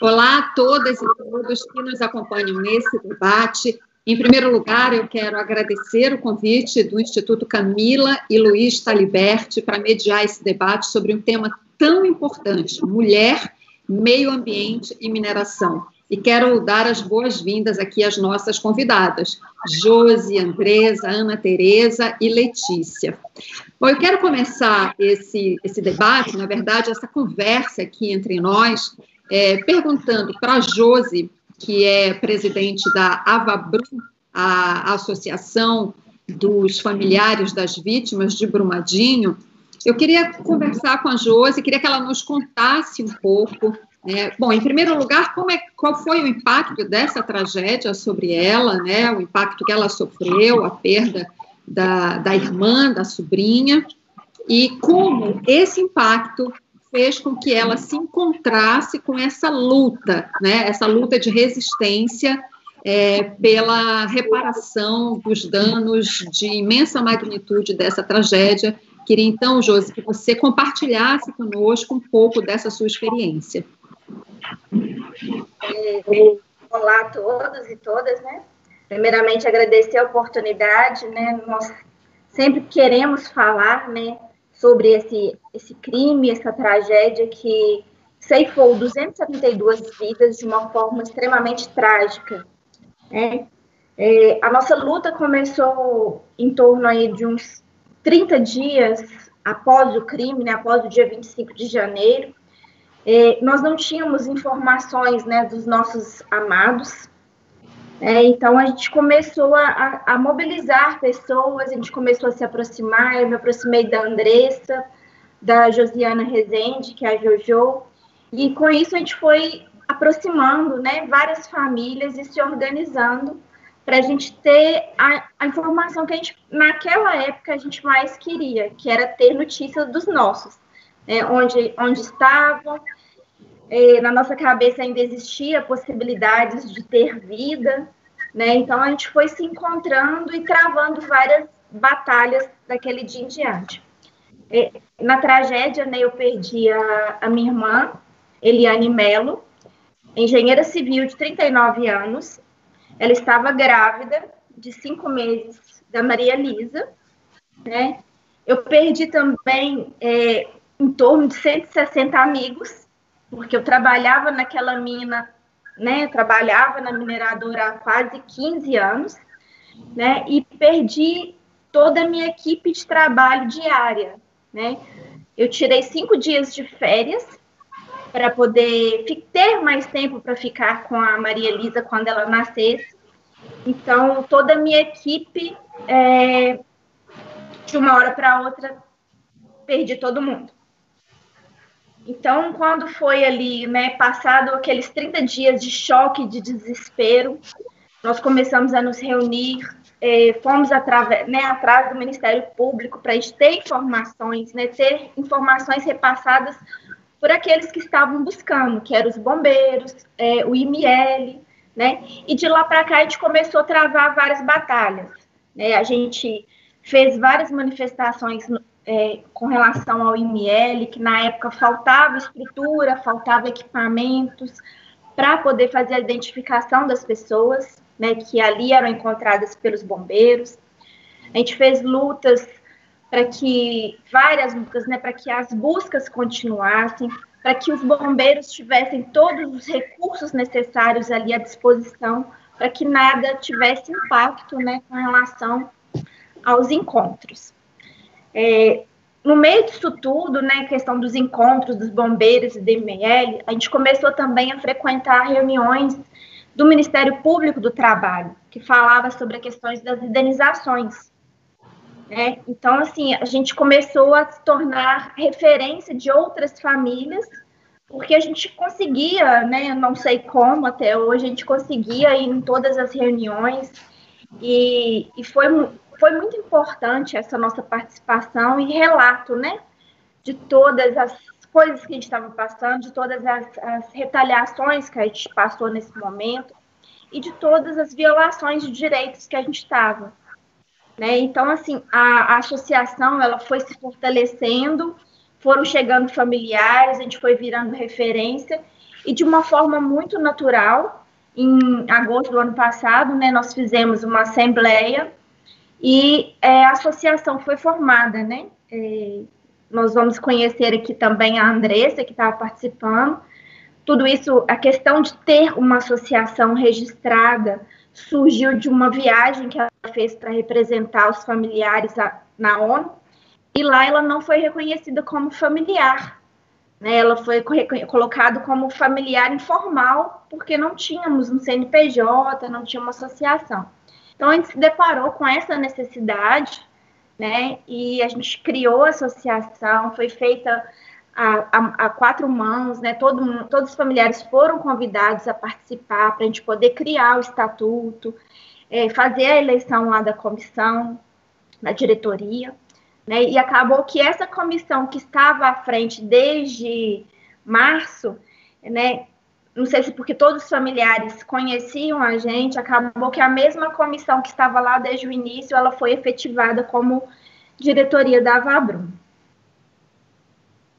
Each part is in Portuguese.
Olá a todas e todos que nos acompanham nesse debate. Em primeiro lugar, eu quero agradecer o convite do Instituto Camila e Luiz Taliberti para mediar esse debate sobre um tema tão importante: mulher, meio ambiente e mineração. E quero dar as boas-vindas aqui às nossas convidadas, Josi, Andresa, Ana Tereza e Letícia. Bom, eu quero começar esse, esse debate, na verdade, essa conversa aqui entre nós, é, perguntando para Josi que é presidente da Avabrum, a Associação dos Familiares das Vítimas de Brumadinho. Eu queria conversar com a Josi, queria que ela nos contasse um pouco. Né? Bom, em primeiro lugar, é, qual foi o impacto dessa tragédia sobre ela, né? o impacto que ela sofreu, a perda da, da irmã, da sobrinha, e como esse impacto fez com que ela se encontrasse com essa luta, né, essa luta de resistência é, pela reparação dos danos de imensa magnitude dessa tragédia. Queria então, Josi, que você compartilhasse conosco um pouco dessa sua experiência. Olá a todos e todas, né? Primeiramente, agradecer a oportunidade, né? Nós sempre queremos falar, né, sobre esse, esse crime, essa tragédia que ceifou 272 vidas de uma forma extremamente trágica. Né? É, a nossa luta começou em torno aí de uns 30 dias após o crime, né, após o dia 25 de janeiro. É, nós não tínhamos informações né, dos nossos amados, é, então a gente começou a, a, mobilizar pessoas, a gente começou a se aproximar, eu me aproximei da Andressa, da Josiana Rezende, que é a Jojo, e com isso a gente foi aproximando né, várias famílias e se organizando para a gente ter a, a, informação que a gente, naquela época, a gente mais queria, que era ter notícias dos nossos, né, onde, onde estavam, é, na nossa cabeça ainda existia possibilidades de ter vida, né? Então a gente foi se encontrando e travando várias batalhas daquele dia em diante. É, na tragédia, né, eu perdi a, a minha irmã, Eliane Melo, engenheira civil de 39 anos. Ela estava grávida de cinco meses da Maria Lisa, né? Eu perdi também é, em torno de 160 amigos porque eu trabalhava naquela mina, né? Trabalhava na mineradora há quase 15 anos, né? E perdi toda a minha equipe de trabalho diária, né? Eu tirei cinco dias de férias para poder ter mais tempo para ficar com a Maria Elisa quando ela nascesse. Então, toda a minha equipe, é, de uma hora para outra, perdi todo mundo. Então, quando foi ali, né, passado aqueles 30 dias de choque, de desespero, nós começamos a nos reunir, eh, fomos através, né, atrás do Ministério Público para a gente ter informações, né, ter informações repassadas por aqueles que estavam buscando, que eram os bombeiros, eh, o IML, né, e de lá para cá a gente começou a travar várias batalhas. Né, a gente fez várias manifestações é, com relação ao IML, que na época faltava estrutura, faltava equipamentos para poder fazer a identificação das pessoas, né, que ali eram encontradas pelos bombeiros. A gente fez lutas para que várias lutas, né, para que as buscas continuassem, para que os bombeiros tivessem todos os recursos necessários ali à disposição, para que nada tivesse impacto, né, com relação aos encontros. É, no meio disso tudo, né, questão dos encontros dos bombeiros e do IML, a gente começou também a frequentar reuniões do Ministério Público do Trabalho, que falava sobre questões das indenizações. Né? Então, assim, a gente começou a se tornar referência de outras famílias, porque a gente conseguia, né, não sei como até hoje, a gente conseguia ir em todas as reuniões, e, e foi foi muito importante essa nossa participação e relato, né, de todas as coisas que a gente estava passando, de todas as, as retaliações que a gente passou nesse momento e de todas as violações de direitos que a gente estava. Né? Então, assim, a, a, associação ela foi se fortalecendo, foram chegando familiares, a gente foi virando referência, e de uma forma muito natural, em agosto do ano passado, né, nós fizemos uma assembleia e é, a associação foi formada, né? É, nós vamos conhecer aqui também a Andressa, que estava participando. Tudo isso, a questão de ter uma associação registrada surgiu de uma viagem que ela fez para representar os familiares na ONU, e lá ela não foi reconhecida como familiar. Né? Ela foi colocada como familiar informal, porque não tínhamos um CNPJ, não tinha uma associação. Então, a gente se deparou com essa necessidade, né? E a gente criou a associação, foi feita a, a, a quatro mãos, né? Todo, todos os familiares foram convidados a participar para a gente poder criar o estatuto, é, fazer a eleição lá da comissão, da diretoria. Né? E acabou que essa comissão que estava à frente desde março, né, não sei se porque todos os familiares conheciam a gente, acabou que a mesma comissão que estava lá desde o início, ela foi efetivada como diretoria da Avabrum.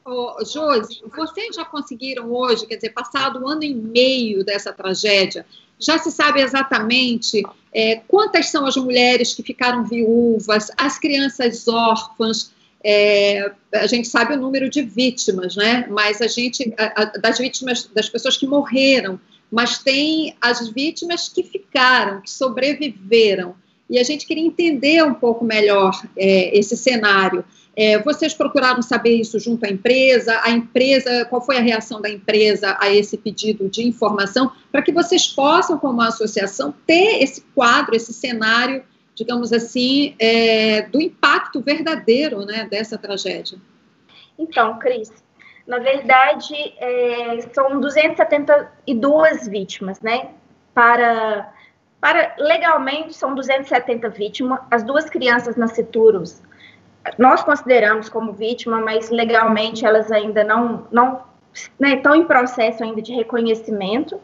Oh, Josi, vocês já conseguiram hoje, quer dizer, passado um ano e meio dessa tragédia, já se sabe exatamente é, quantas são as mulheres que ficaram viúvas, as crianças órfãs, é, a gente sabe o número de vítimas, né? Mas a gente, a, a, das vítimas, das pessoas que morreram, mas tem as vítimas que ficaram, que sobreviveram. E a gente queria entender um pouco melhor é, esse cenário. É, vocês procuraram saber isso junto à empresa? A empresa, qual foi a reação da empresa a esse pedido de informação, para que vocês possam, como associação, ter esse quadro, esse cenário, digamos assim, é, do impacto verdadeiro né, dessa tragédia? Então, Cris, na verdade, é, são 272 vítimas, né? Para, para legalmente são 270 vítimas. As duas crianças nascituros nós consideramos como vítima, mas legalmente elas ainda não, não né, estão em processo ainda de reconhecimento,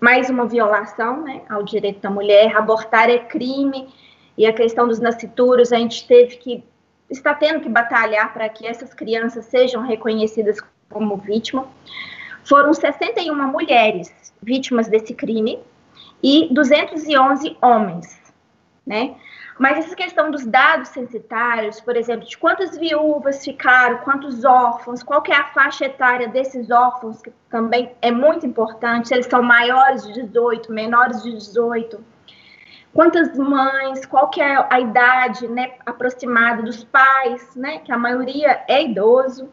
mais uma violação né, ao direito da mulher, abortar é crime, e a questão dos nascituros, a gente teve que, está tendo que batalhar para que essas crianças sejam reconhecidas como vítima. Foram 61 mulheres vítimas desse crime e 211 homens, né? Mas essa questão dos dados censitários, por exemplo, de quantas viúvas ficaram, quantos órfãos, qual é a faixa etária desses órfãos, que também é muito importante, se eles são maiores de 18, menores de 18, quantas mães, qual que é a idade né, aproximada dos pais, né, que a maioria é idoso.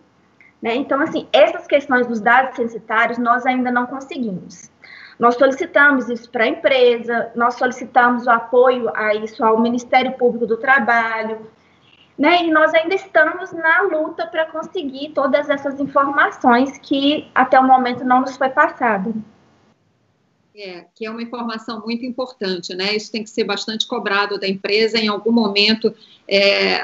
Né? Então, assim, essas questões dos dados censitários nós ainda não conseguimos. Nós solicitamos isso para a empresa, nós solicitamos o apoio a isso ao Ministério Público do Trabalho, né? E nós ainda estamos na luta para conseguir todas essas informações que até o momento não nos foi passada. É, que é uma informação muito importante, né? Isso tem que ser bastante cobrado da empresa. Em algum momento, é,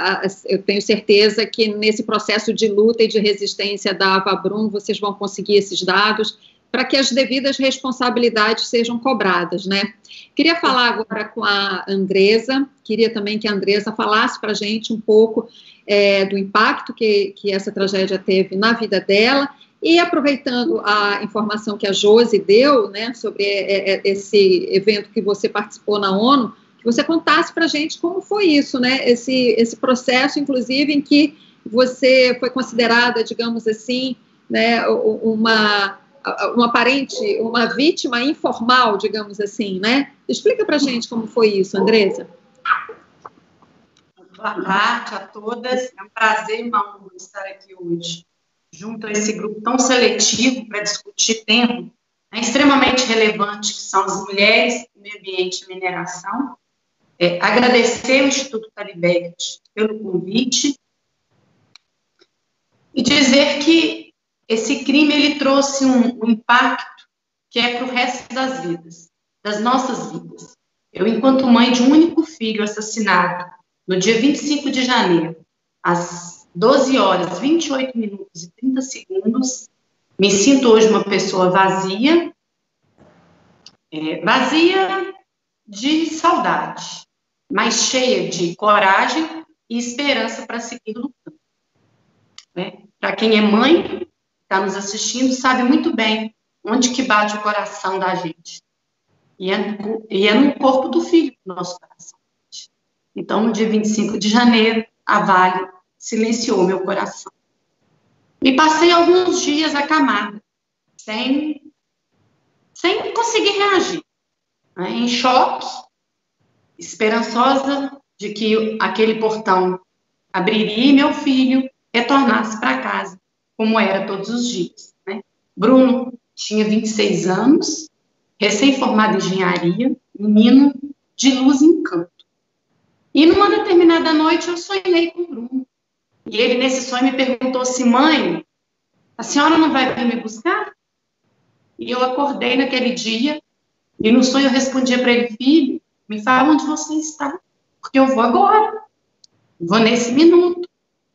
eu tenho certeza que nesse processo de luta e de resistência da Avabrum, vocês vão conseguir esses dados para que as devidas responsabilidades sejam cobradas, né? Queria falar agora com a Andresa, queria também que a Andresa falasse para a gente um pouco é, do impacto que, que essa tragédia teve na vida dela, e aproveitando a informação que a Josi deu, né, sobre é, é, esse evento que você participou na ONU, que você contasse para a gente como foi isso, né, esse, esse processo, inclusive, em que você foi considerada, digamos assim, né, uma uma parente, uma vítima informal, digamos assim, né? Explica para gente como foi isso, Andresa. Boa tarde a todas. É um prazer e uma honra estar aqui hoje, junto a esse grupo tão seletivo para discutir tema né, extremamente relevante, que são as mulheres, meio ambiente e mineração. É, agradecer ao Instituto Talibert pelo convite e dizer que esse crime ele trouxe um, um impacto que é para o resto das vidas, das nossas vidas. Eu, enquanto mãe de um único filho assassinado no dia 25 de janeiro, às 12 horas, 28 minutos e 30 segundos, me sinto hoje uma pessoa vazia, é, vazia de saudade, mas cheia de coragem e esperança para seguir lutando. Né? para quem é mãe, está nos assistindo, sabe muito bem onde que bate o coração da gente. E é, e é no corpo do filho nosso coração. Então, no dia 25 de janeiro, a Vale silenciou meu coração. E passei alguns dias acamada, sem, sem conseguir reagir, né? em choque, esperançosa de que aquele portão abriria e meu filho retornasse para casa, como era todos os dias. Né? Bruno tinha 26 anos, recém-formado em engenharia, menino de luz e encanto. E numa determinada noite eu sonhei com Bruno. E ele, nesse sonho, me perguntou assim: mãe, a senhora não vai vir me buscar? E eu acordei naquele dia, e no sonho eu respondia para ele: filho, me fala onde você está, porque eu vou agora, vou nesse minuto.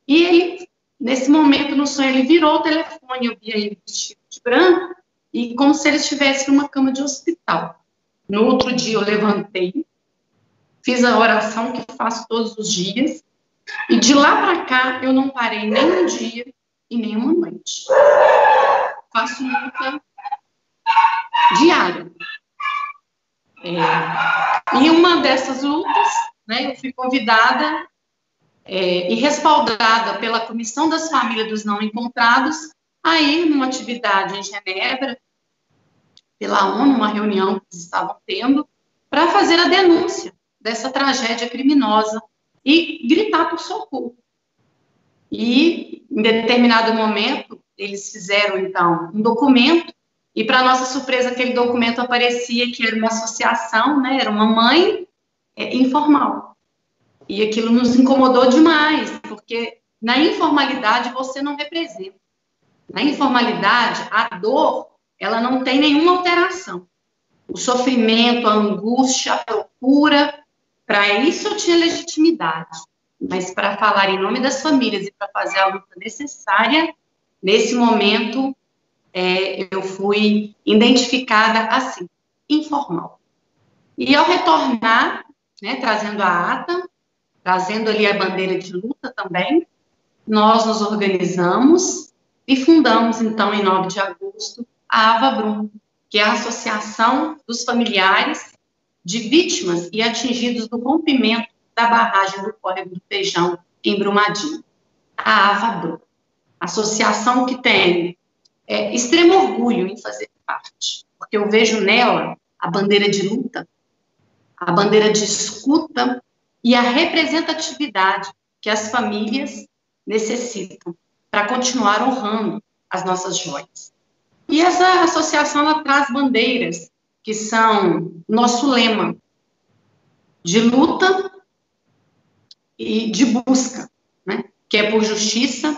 E ele, nesse momento no sonho, ele virou o telefone, eu via ele vestido de branco, e como se ele estivesse numa cama de hospital. No outro dia eu levantei, fiz a oração que faço todos os dias, e de lá para cá eu não parei nem um dia e nem uma noite. Faço luta diária. É, e uma dessas lutas, né, eu fui convidada é, e respaldada pela Comissão das Famílias dos Não Encontrados a ir numa atividade em Genebra, pela ONU, uma reunião que eles estavam tendo, para fazer a denúncia dessa tragédia criminosa e gritar por socorro. E, em determinado momento, eles fizeram, então, um documento, e, para nossa surpresa, aquele documento aparecia que era uma associação, né, era uma mãe é, informal. E aquilo nos incomodou demais, porque na informalidade você não representa. Na informalidade, a dor, ela não tem nenhuma alteração. O sofrimento, a angústia, a procura, para isso eu tinha legitimidade. Mas para falar em nome das famílias e para fazer a luta necessária, nesse momento, é, eu fui identificada assim, informal. E ao retornar, né, trazendo a ata, trazendo ali a bandeira de luta também, nós nos organizamos e fundamos, então, em 9 de agosto, a Ava Brum, que é a Associação dos Familiares de Vítimas e Atingidos do Rompimento da Barragem do Córrego do Feijão, em Brumadinho. A Ava Brum, associação que tem é, extremo orgulho em fazer parte, porque eu vejo nela a bandeira de luta, a bandeira de escuta e a representatividade que as famílias necessitam para continuar honrando as nossas joias. E essa associação ela traz bandeiras que são nosso lema de luta e de busca, né? que é por justiça,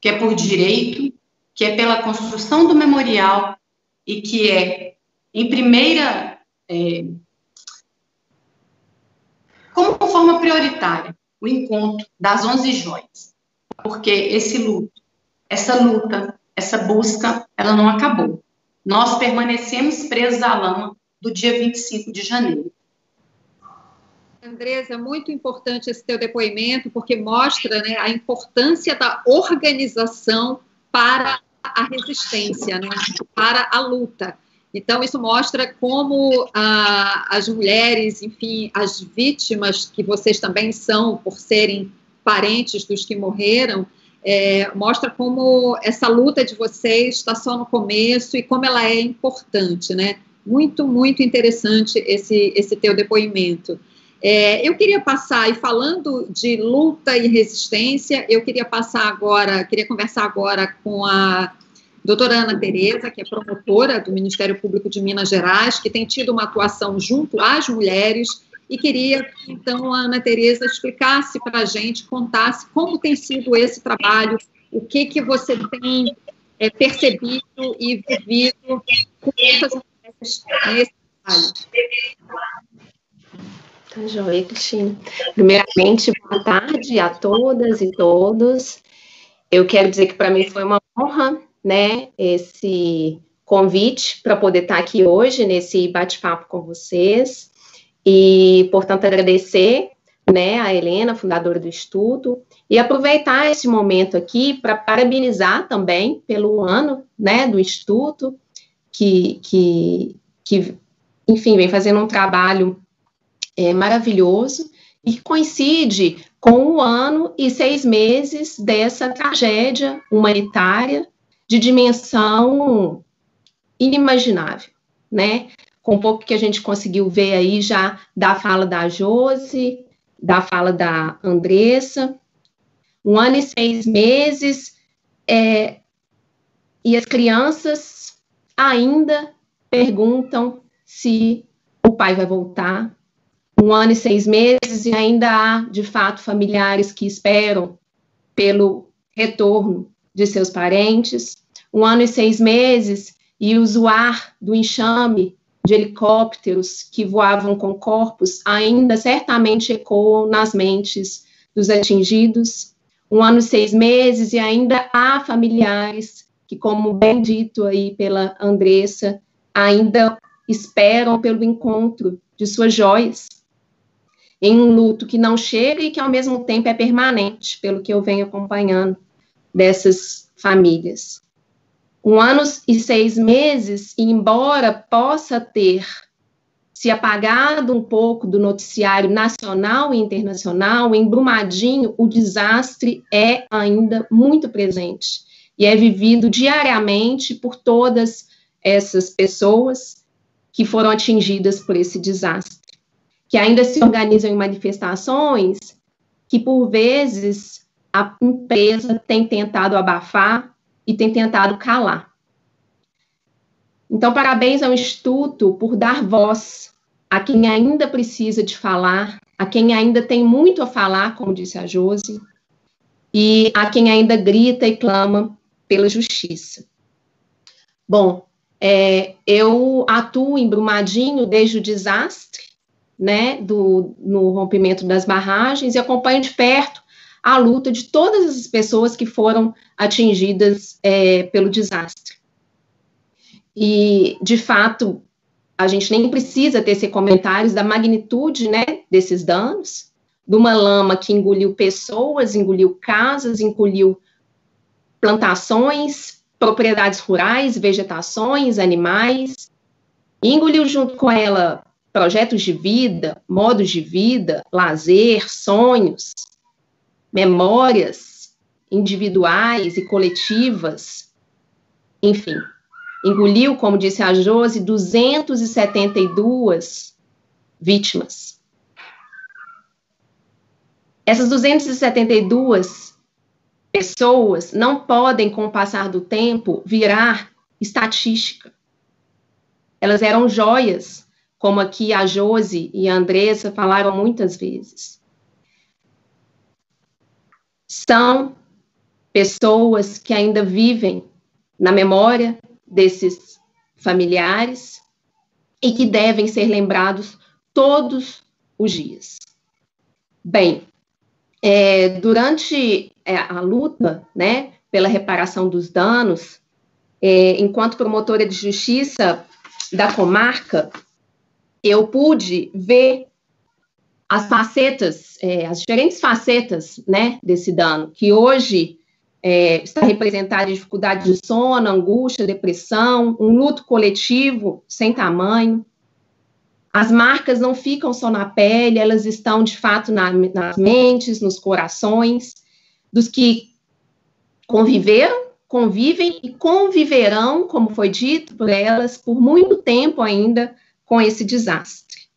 que é por direito, que é pela construção do memorial e que é, em primeira, é, como forma prioritária, o encontro das 11 joias, porque esse luto, essa luta, essa busca, ela não acabou. Nós permanecemos presos à lama do dia 25 de janeiro. Andresa, muito importante esse teu depoimento, porque mostra né, a importância da organização para a resistência, né, para a luta. Então, isso mostra como ah, as mulheres, enfim, as vítimas, que vocês também são, por serem parentes dos que morreram, é, mostra como essa luta de vocês está só no começo e como ela é importante, né? Muito, muito interessante esse, esse teu depoimento. É, eu queria passar, e falando de luta e resistência, eu queria passar agora, queria conversar agora com a doutora Ana Tereza, que é promotora do Ministério Público de Minas Gerais, que tem tido uma atuação junto às mulheres e queria que, então, a Ana Tereza explicasse para a gente, contasse como tem sido esse trabalho, o que, que você tem é, percebido e vivido com essas mulheres nesse trabalho. Tá joia, Cristina. Primeiramente, boa tarde a todas e todos. Eu quero dizer que para mim foi uma honra, né, esse convite para poder estar aqui hoje nesse bate-papo com vocês e, portanto, agradecer né, a Helena, fundadora do Instituto, e aproveitar esse momento aqui para parabenizar também pelo ano, né, do Instituto, que, que, que enfim, vem fazendo um trabalho é, maravilhoso e coincide com o ano e seis meses dessa tragédia humanitária de dimensão inimaginável, né? Com pouco que a gente conseguiu ver aí já da fala da Josi, da fala da Andressa, um ano e seis meses, é, e as crianças ainda perguntam se o pai vai voltar. Um ano e seis meses, e ainda há, de fato, familiares que esperam pelo retorno de seus parentes. Um ano e seis meses, e o zoar do enxame de helicópteros que voavam com corpos ainda certamente ecoam nas mentes dos atingidos. Um ano e seis meses, e ainda há familiares que, como bem dito aí pela Andressa, ainda esperam pelo encontro de suas joias, em um luto que não chega e que ao mesmo tempo é permanente, pelo que eu venho acompanhando dessas famílias. Um ano e seis meses, e embora possa ter se apagado um pouco do noticiário nacional e internacional, em Brumadinho o desastre é ainda muito presente e é vivido diariamente por todas essas pessoas que foram atingidas por esse desastre, que ainda se organizam em manifestações que, por vezes, a empresa tem tentado abafar e tem tentado calar. Então, parabéns ao Instituto por dar voz a quem ainda precisa de falar, a quem ainda tem muito a falar, como disse a Josi, e a quem ainda grita e clama pela justiça. Bom, é, eu atuo em Brumadinho desde o desastre, né, do, no rompimento das barragens, e acompanho de perto a luta de todas as pessoas que foram atingidas é, pelo desastre. E, de fato, a gente nem precisa tecer comentários da magnitude né, desses danos, de uma lama que engoliu pessoas, engoliu casas, engoliu plantações, propriedades rurais, vegetações, animais, engoliu junto com ela projetos de vida, modos de vida, lazer, sonhos, memórias individuais e coletivas, enfim. Engoliu, como disse a Josi, 272 vítimas. Essas 272 pessoas não podem, com o passar do tempo, virar estatística. Elas eram joias, como aqui a Josi e a Andressa falaram muitas vezes. São pessoas que ainda vivem na memória desses familiares e que devem ser lembrados todos os dias. Bem, é, durante é, a luta, né, pela reparação dos danos, é, enquanto promotora de justiça da comarca, eu pude ver as facetas, é, as diferentes facetas, né, desse dano, que hoje é, está representada em dificuldade de sono, angústia, depressão, um luto coletivo sem tamanho, as marcas não ficam só na pele, elas estão de fato na, nas mentes, nos corações dos que conviveram, convivem e conviverão, como foi dito por elas, por muito tempo ainda com esse desastre.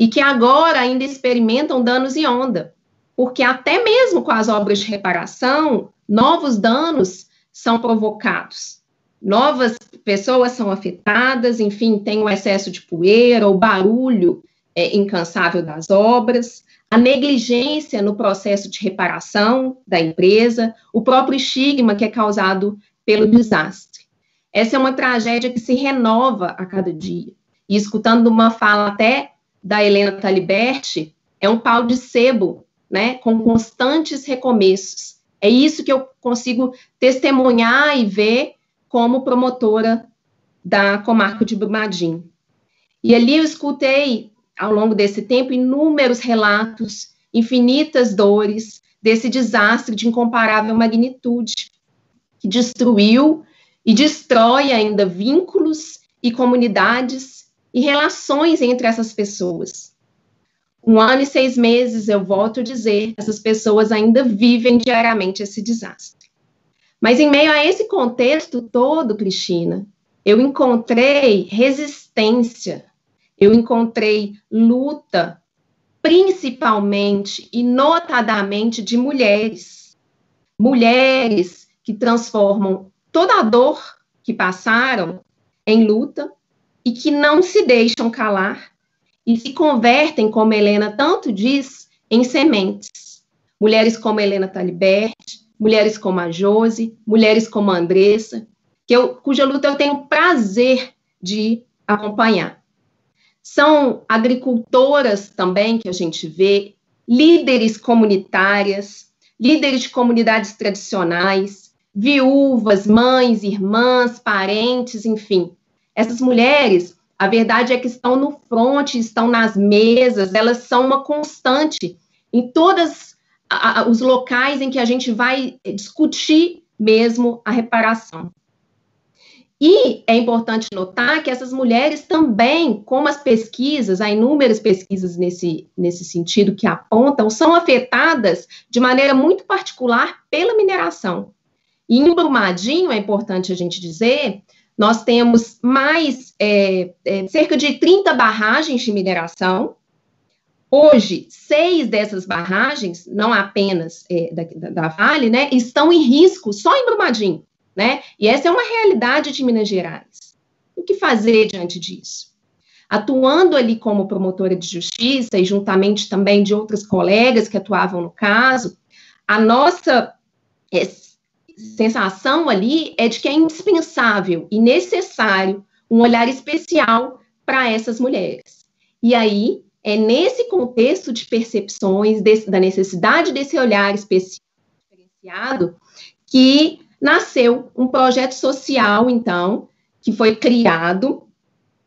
E que agora ainda experimentam danos em onda, porque até mesmo com as obras de reparação, novos danos são provocados novas pessoas são afetadas, enfim, tem o excesso de poeira, o barulho é, incansável das obras, a negligência no processo de reparação da empresa, o próprio estigma que é causado pelo desastre. Essa é uma tragédia que se renova a cada dia. E escutando uma fala até da Helena Taliberti, é um pau de sebo, né, com constantes recomeços. É isso que eu consigo testemunhar e ver como promotora da comarca de Brumadinho. E ali eu escutei, ao longo desse tempo, inúmeros relatos infinitas dores desse desastre de incomparável magnitude, que destruiu e destrói ainda vínculos e comunidades e relações entre essas pessoas. Um ano e seis meses, eu volto a dizer, essas pessoas ainda vivem diariamente esse desastre. Mas em meio a esse contexto todo, Cristina, eu encontrei resistência, eu encontrei luta, principalmente e notadamente de mulheres. Mulheres que transformam toda a dor que passaram em luta e que não se deixam calar e se convertem, como Helena tanto diz, em sementes. Mulheres como Helena Talibert, mulheres como a Josi, mulheres como a Andressa, que eu, cuja luta eu tenho prazer de acompanhar. São agricultoras também que a gente vê, líderes comunitárias, líderes de comunidades tradicionais, viúvas, mães, irmãs, parentes, enfim. Essas mulheres, a verdade é que estão no front, estão nas mesas, elas são uma constante em todos os locais em que a gente vai discutir mesmo a reparação. E é importante notar que essas mulheres também, como as pesquisas, há inúmeras pesquisas nesse, nesse sentido que apontam, são afetadas de maneira muito particular pela mineração. E em Brumadinho, é importante a gente dizer, nós temos mais é, é, cerca de 30 barragens de mineração. Hoje, seis dessas barragens, não apenas é, da, da, Vale, né, estão em risco só em Brumadinho né? E essa é uma realidade de Minas Gerais. O que fazer diante disso? Atuando ali como promotora de justiça e juntamente também de outras colegas que atuavam no caso, a nossa é, sensação ali é de que é indispensável e necessário um olhar especial para essas mulheres. E aí, é nesse contexto de percepções, desse, da necessidade desse olhar especial, diferenciado, que nasceu um projeto social, então, que foi criado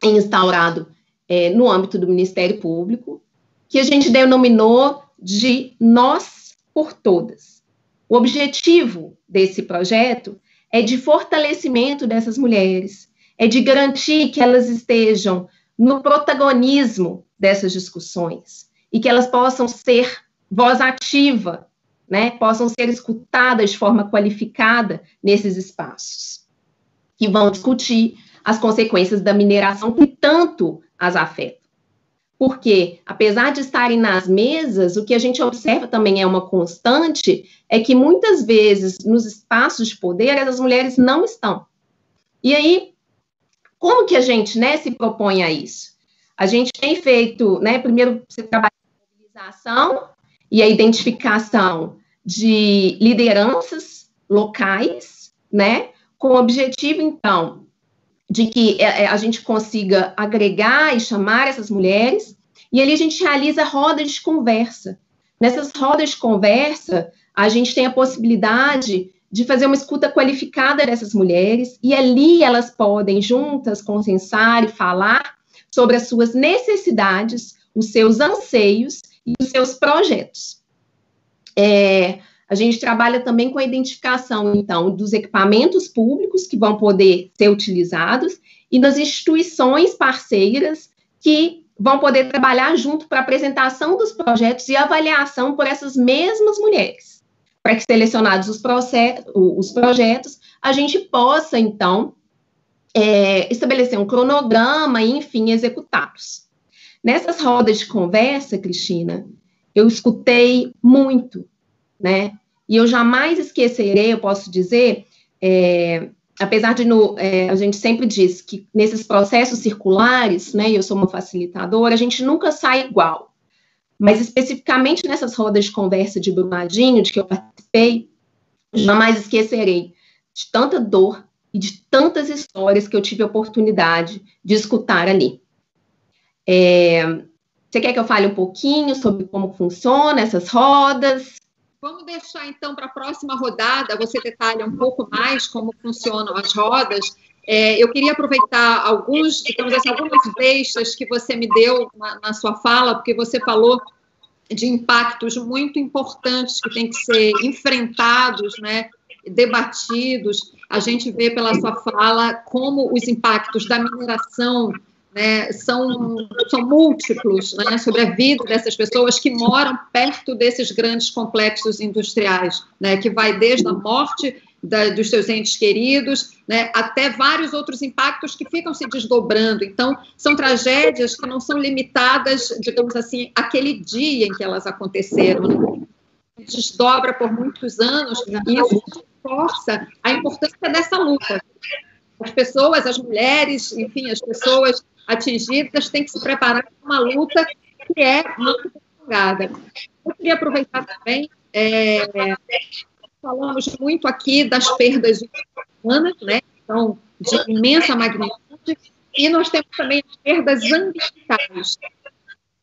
e instaurado é, no âmbito do Ministério Público, que a gente denominou de Nós por Todas. O objetivo desse projeto é de fortalecimento dessas mulheres, é de garantir que elas estejam no protagonismo dessas discussões e que elas possam ser voz ativa né, possam ser escutadas de forma qualificada nesses espaços, que vão discutir as consequências da mineração que tanto as afetam. Porque, apesar de estarem nas mesas, o que a gente observa também é uma constante, é que muitas vezes nos espaços de poder as mulheres não estão. E aí, como que a gente né, se propõe a isso? A gente tem feito, né, primeiro você trabalha com mobilização e a identificação de lideranças locais, né, com o objetivo, então, de que é, é, a gente consiga agregar e chamar essas mulheres, e ali a gente realiza rodas de conversa. Nessas rodas de conversa, a gente tem a possibilidade de fazer uma escuta qualificada dessas mulheres, e ali elas podem juntas consensar e falar sobre as suas necessidades, os seus anseios e os seus projetos. É, a gente trabalha também com a identificação, então, dos equipamentos públicos que vão poder ser utilizados e das instituições parceiras que vão poder trabalhar junto para apresentação dos projetos e avaliação por essas mesmas mulheres. Para que, selecionados os, os projetos, a gente possa, então, é, estabelecer um cronograma e, enfim, executá-los. Nessas rodas de conversa, Cristina, eu escutei muito, né? E eu jamais esquecerei, eu posso dizer, é, apesar de no, é, a gente sempre diz que nesses processos circulares, né, eu sou uma facilitadora, a gente nunca sai igual. Mas especificamente nessas rodas de conversa de Brumadinho, de que eu participei, jamais esquecerei de tanta dor e de tantas histórias que eu tive a oportunidade de escutar ali. É, você quer que eu fale um pouquinho sobre como funciona essas rodas? Vamos deixar então para a próxima rodada, você detalha um pouco mais como funcionam as rodas. É, eu queria aproveitar alguns, digamos assim, algumas deixas que você me deu na, na sua fala, porque você falou de impactos muito importantes que têm que ser enfrentados, né, debatidos. A gente vê pela sua fala como os impactos da mineração né, são, são múltiplos né, sobre a vida dessas pessoas que moram perto desses grandes complexos industriais, né, que vai desde a morte da, dos seus entes queridos, né, até vários outros impactos que ficam se desdobrando. Então, são tragédias que não são limitadas, digamos assim, àquele dia em que elas aconteceram. Né? Desdobra por muitos anos e isso reforça a importância dessa luta. As pessoas, as mulheres, enfim, as pessoas atingidas têm que se preparar para uma luta que é muito prolongada. Eu queria aproveitar também, é, falamos muito aqui das perdas humanas, né? Então, de imensa magnitude, e nós temos também as perdas ambientais.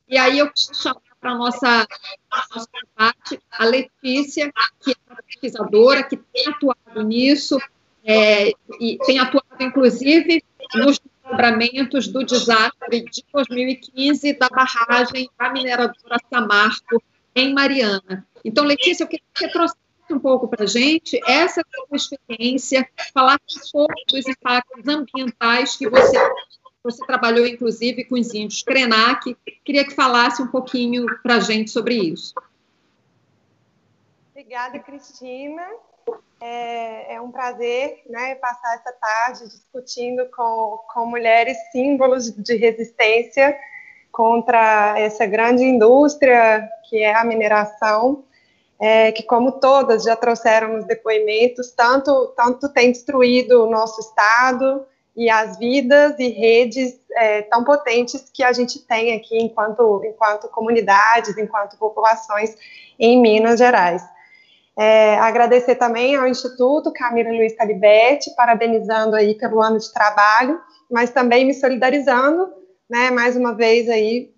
E aí eu quero chamar para a nossa, nosso debate a Letícia, que é uma pesquisadora, que tem atuado nisso, é, e tem atuado, inclusive, nos desdobramentos do desastre de 2015 da barragem da mineradora Samarco em Mariana. Então, Letícia, eu queria que você trouxesse um pouco para a gente essa sua experiência, falar um pouco dos impactos ambientais que você, você trabalhou, inclusive, com os índios Krenak. Queria que falasse um pouquinho para a gente sobre isso. Obrigada, Cristina. É, é, um prazer né, passar essa tarde discutindo com, com mulheres símbolos de resistência contra essa grande indústria que é a mineração, é, que, como todas já trouxeram nos depoimentos, tanto, tanto tem destruído o nosso Estado e as vidas e redes é, tão potentes que a gente tem aqui enquanto, enquanto comunidades, enquanto populações em Minas Gerais. É, agradecer também ao Instituto Camila Luiz Calibetti, parabenizando aí pelo ano de trabalho, mas também me solidarizando, né, mais uma vez aí,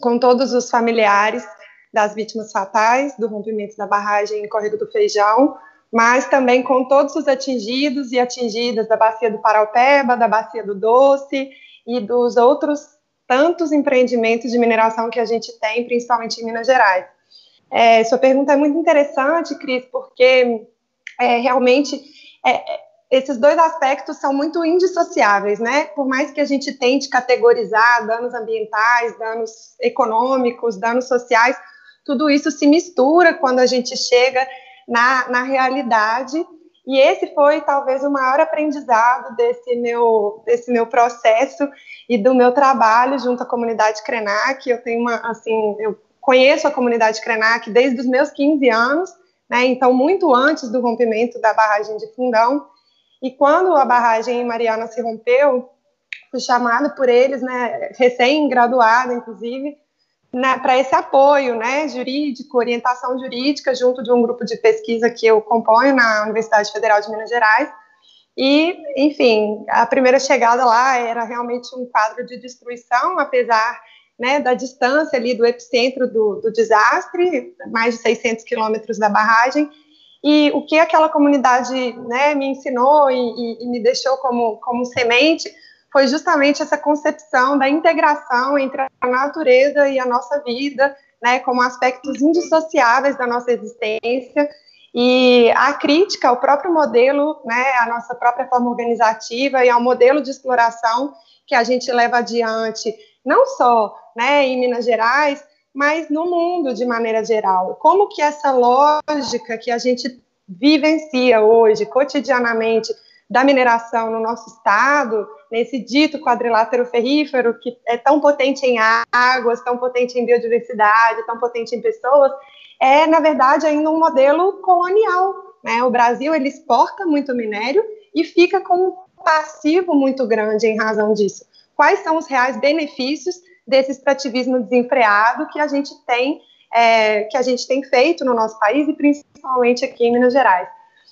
com todos os familiares das vítimas fatais do rompimento da barragem em Correio do Feijão, mas também com todos os atingidos e atingidas da Bacia do Paraupeba, da Bacia do Doce e dos outros tantos empreendimentos de mineração que a gente tem, principalmente em Minas Gerais. É, sua pergunta é muito interessante, Cris, porque é, realmente é, esses dois aspectos são muito indissociáveis, né? Por mais que a gente tente categorizar danos ambientais, danos econômicos, danos sociais, tudo isso se mistura quando a gente chega na, na realidade. E esse foi talvez o maior aprendizado desse meu, desse meu processo e do meu trabalho junto à comunidade Krenak. Eu tenho uma, assim, eu conheço a comunidade Krenak desde os meus 15 anos, né, então muito antes do rompimento da barragem de Fundão, e quando a barragem em Mariana se rompeu, fui chamada por eles, né, recém-graduada, inclusive, né, para esse apoio né, jurídico, orientação jurídica, junto de um grupo de pesquisa que eu componho na Universidade Federal de Minas Gerais. E, enfim, a primeira chegada lá era realmente um quadro de destruição, apesar né, da distância ali do epicentro do, do desastre, mais de 600 quilômetros da barragem, e o que aquela comunidade né, me ensinou e, e, e, me deixou como, como semente foi justamente essa concepção da integração entre a natureza e a nossa vida, né, como aspectos indissociáveis da nossa existência, e a crítica ao próprio modelo, né, a nossa própria forma organizativa e ao modelo de exploração que a gente leva adiante, não só né, em Minas Gerais, mas no mundo de maneira geral. Como que essa lógica que a gente vivencia hoje, cotidianamente, da mineração no nosso estado, nesse dito quadrilátero ferrífero que é tão potente em águas, tão potente em biodiversidade, tão potente em pessoas, é, na verdade, ainda um modelo colonial. Né? O Brasil ele exporta muito minério e fica com um passivo muito grande em razão disso. Quais são os reais benefícios desse extrativismo desenfreado que a gente tem é, que a gente tem feito no nosso país e principalmente aqui em Minas Gerais.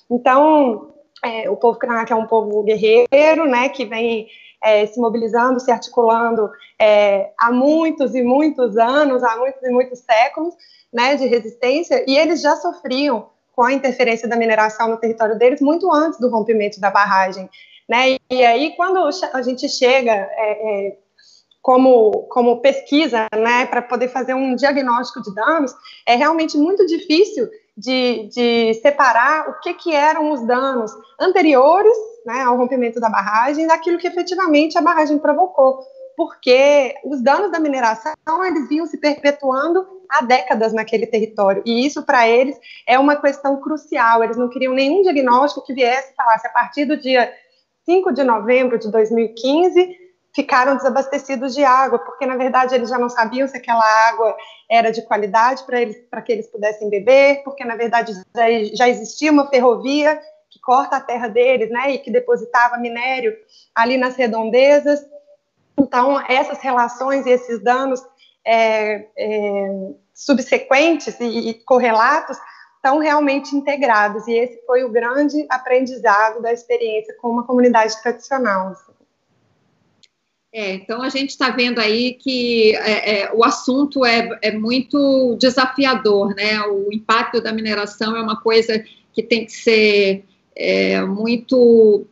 Então, é, o povo Krenak é um povo guerreiro, né, que vem é, se mobilizando, se articulando é, há muitos e muitos anos, há muitos e muitos séculos, né, de resistência, e eles já sofriam com a interferência da mineração no território deles muito antes do rompimento da barragem, né, e aí quando a gente chega é, é, como, como pesquisa, né, para poder fazer um diagnóstico de danos, é realmente muito difícil de, de separar o que, que eram os danos anteriores né, ao rompimento da barragem daquilo que efetivamente a barragem provocou, porque os danos da mineração eles vinham se perpetuando há décadas naquele território, e isso para eles é uma questão crucial, eles não queriam nenhum diagnóstico que viesse falasse a partir do dia 5 de novembro de 2015 ficaram desabastecidos de água, porque na verdade eles já não sabiam se aquela água era de qualidade para eles, para que eles pudessem beber, porque na verdade já, já existia uma ferrovia que corta a terra deles, né, e que depositava minério ali nas redondezas. Então essas relações e esses danos é, é, subsequentes e, e correlatos estão realmente integrados e esse foi o grande aprendizado da experiência com uma comunidade tradicional. É, então a gente está vendo aí que é, é, o assunto é, é, muito desafiador, né? O impacto da mineração é uma coisa que tem que ser é, muito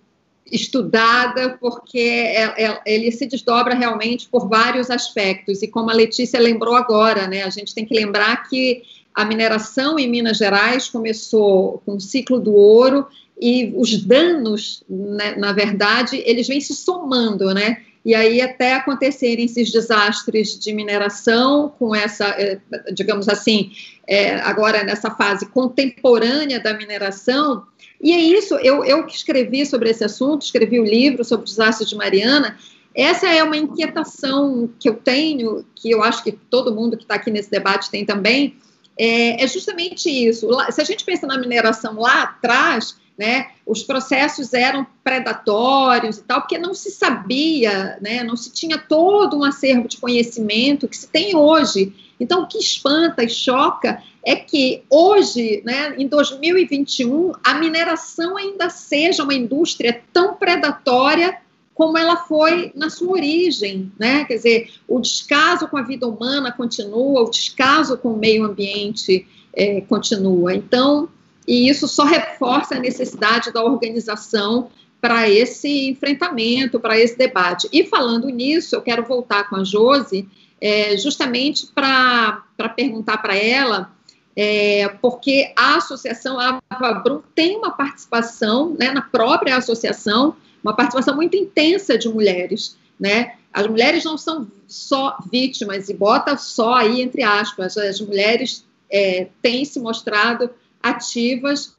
estudada, porque é, ele se desdobra realmente por vários aspectos. E como a Letícia lembrou agora, né? A gente tem que lembrar que a mineração em Minas Gerais começou com o ciclo do ouro e os danos, né, na verdade, eles vêm se somando, né? e aí até acontecerem esses desastres de mineração com essa, é, digamos assim, é, agora nessa fase contemporânea da mineração, e é isso, eu, eu que escrevi sobre esse assunto, escrevi o um livro sobre o desastre de Mariana, essa é uma inquietação que eu tenho, que eu acho que todo mundo que está aqui nesse debate tem também, é, é justamente isso. Se a gente pensa na mineração lá atrás, né? Os processos eram predatórios e tal, porque não se sabia, né? Não se tinha todo um acervo de conhecimento que se tem hoje. Então, o que espanta e choca é que hoje, né, em 2021, a mineração ainda seja uma indústria tão predatória como ela foi na sua origem, né? Quer dizer, o descaso com a vida humana continua, o descaso com o meio ambiente é, continua. Então, e isso só reforça a necessidade da organização para esse enfrentamento, para esse debate. E falando nisso, eu quero voltar com a Josi, é, justamente para perguntar para ela, é, porque a associação Avabrum tem uma participação né, na própria associação, uma participação muito intensa de mulheres. Né? As mulheres não são só vítimas, e bota só aí entre aspas, as mulheres é, têm se mostrado ativas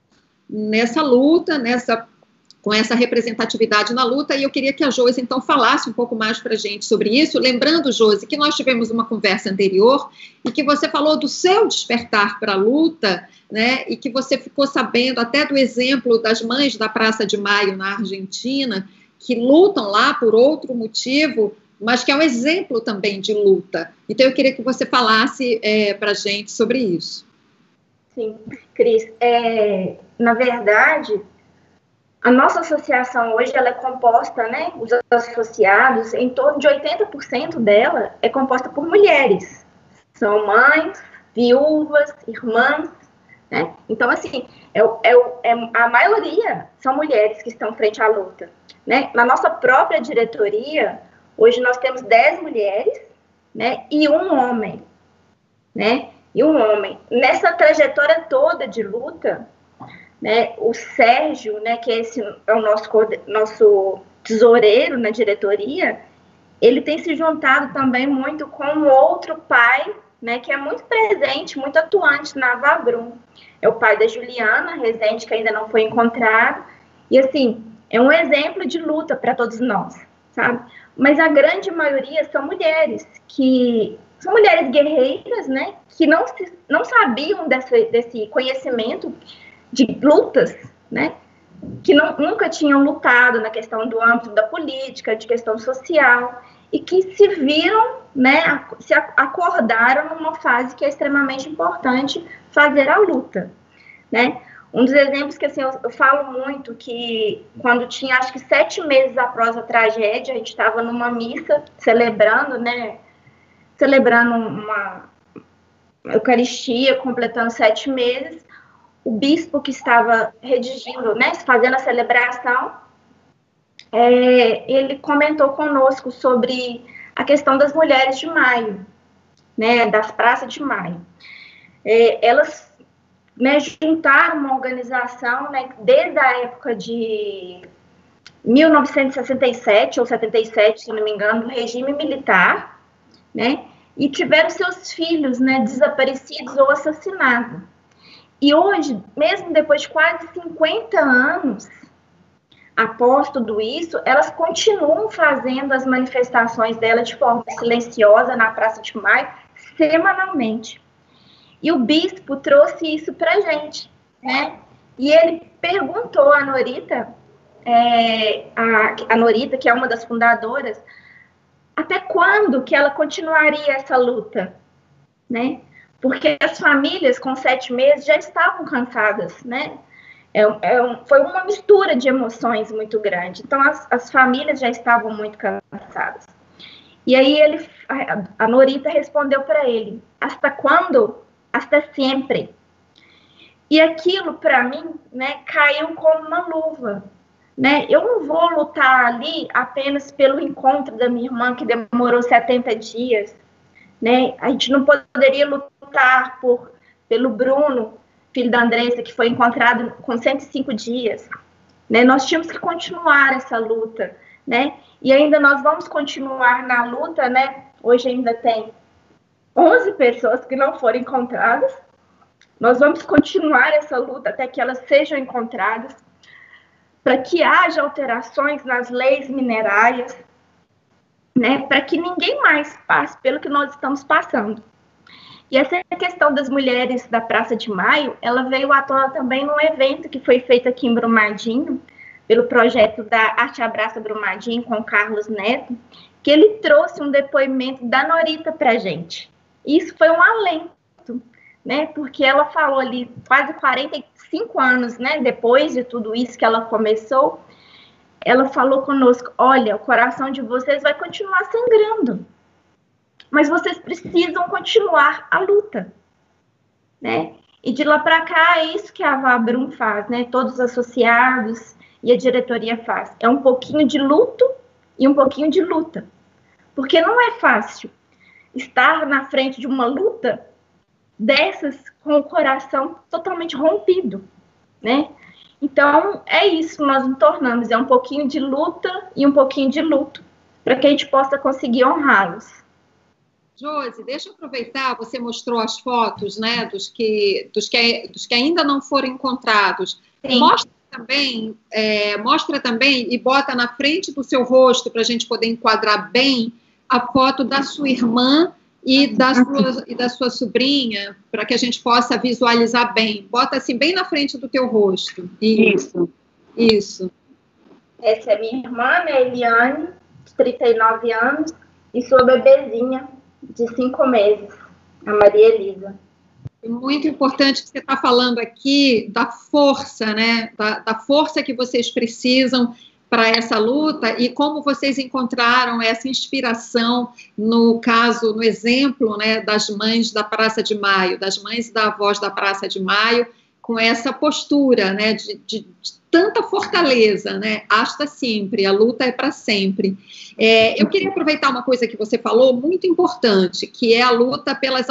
nessa luta, nessa com essa representatividade na luta, e eu queria que a Josi, então, falasse um pouco mais para a gente sobre isso, lembrando, Josi, que nós tivemos uma conversa anterior e que você falou do seu despertar para a luta, né, e que você ficou sabendo até do exemplo das mães da Praça de Maio na Argentina, que lutam lá por outro motivo, mas que é um exemplo também de luta. Então, eu queria que você falasse é, para a gente sobre isso. Sim, Cris. É, na verdade, a nossa associação hoje ela é composta, né? Os associados, em torno de 80% dela é composta por mulheres. São mães, viúvas, irmãs, né? Então, assim, é, é, é, a maioria são mulheres que estão frente à luta. Né? Na nossa própria diretoria, hoje nós temos 10 mulheres né, e um homem. Né? e um homem. Nessa trajetória toda de luta, né, o Sérgio, né, que é, esse, é o nosso, nosso tesoureiro na diretoria, ele tem se juntado também muito com outro pai, né, que é muito presente, muito atuante na Vabrum. É o pai da Juliana Rezende, que ainda não foi encontrado. E, assim, é um exemplo de luta para todos nós, sabe? Mas a grande maioria são mulheres que são mulheres guerreiras, né, que não, se, não sabiam desse, desse conhecimento de lutas, né, que não, nunca tinham lutado na questão do âmbito da política, de questão social, e que se viram, né, se acordaram numa fase que é extremamente importante fazer a luta, né. Um dos exemplos que assim, eu, eu falo muito que quando tinha acho que sete meses após a tragédia, a gente estava numa missa celebrando, né, celebrando uma Eucaristia, completando sete meses. O bispo que estava redigindo, né, fazendo a celebração, é, ele comentou conosco sobre a questão das mulheres de maio, né, das praças de maio. É, elas né, juntaram uma organização né, desde a época de 1967 ou 77, se não me engano, do regime militar, né, e tiveram seus filhos né, desaparecidos ou assassinados. E hoje, mesmo depois de quase 50 anos, após tudo isso, elas continuam fazendo as manifestações dela de forma silenciosa na Praça de Maio, semanalmente. E o bispo trouxe isso para a gente, né? E ele perguntou à Norita, é, a, a Norita, que é uma das fundadoras, até quando que ela continuaria essa luta, né? Porque as famílias com sete meses já estavam cansadas, né? É, é foi uma mistura de emoções muito grande. Então, as, as famílias já estavam muito cansadas. E aí ele, a, a Norita respondeu para ele: "Hasta quando? Hasta sempre." E aquilo para mim, né, caiu como uma luva, né? Eu não vou lutar ali apenas pelo encontro da minha irmã que demorou 70 dias, né? A gente não poderia lutar por pelo Bruno, filho da Andressa, que foi encontrado com 105 dias, né? Nós tínhamos que continuar essa luta, né? E ainda nós vamos continuar na luta, né? Hoje ainda tem 11 pessoas que não foram encontradas. Nós vamos continuar essa luta até que elas sejam encontradas, para que haja alterações nas leis minerárias, né? Para que ninguém mais passe pelo que nós estamos passando. E essa questão das mulheres da Praça de Maio, ela veio à tona também num evento que foi feito aqui em Brumadinho, pelo projeto da Arte Abraça Brumadinho com Carlos Neto, que ele trouxe um depoimento da Norita para gente. Isso foi um alento, né? Porque ela falou ali quase 45 anos, né? Depois de tudo isso que ela começou, ela falou conosco: olha, o coração de vocês vai continuar sangrando, mas vocês precisam continuar a luta, né? E de lá para cá é isso que a Vabrum faz, né? Todos os associados, e a diretoria faz. É um pouquinho de luto e um pouquinho de luta. Porque não é fácil estar na frente de uma luta dessas com o coração totalmente rompido, né? Então, é isso nós nos tornamos, é um pouquinho de luta e um pouquinho de luto, para que a gente possa conseguir honrá-los. Josi, deixa eu aproveitar, você mostrou as fotos, né, dos que, dos que, dos que ainda não foram encontrados. Sim. Mostra também, é, mostra também e bota na frente do seu rosto para a gente poder enquadrar bem a foto da sua irmã e da sua, e da sua sobrinha, para que a gente possa visualizar bem. Bota assim, bem na frente do teu rosto. Isso. Isso. Essa é minha irmã, né, Eliane, de 39 anos, e sua bebezinha, de 5 meses, a Maria Elisa muito importante que você está falando aqui da força, né? Da, da força que vocês precisam para essa luta e como vocês encontraram essa inspiração no caso, no exemplo, né, das mães da Praça de Maio, das mães e da avós da Praça de Maio, com essa postura, né, de, de, de tanta fortaleza, né, hasta sempre, a luta é para sempre. É, eu queria aproveitar uma coisa que você falou, muito importante, que é a luta pelas,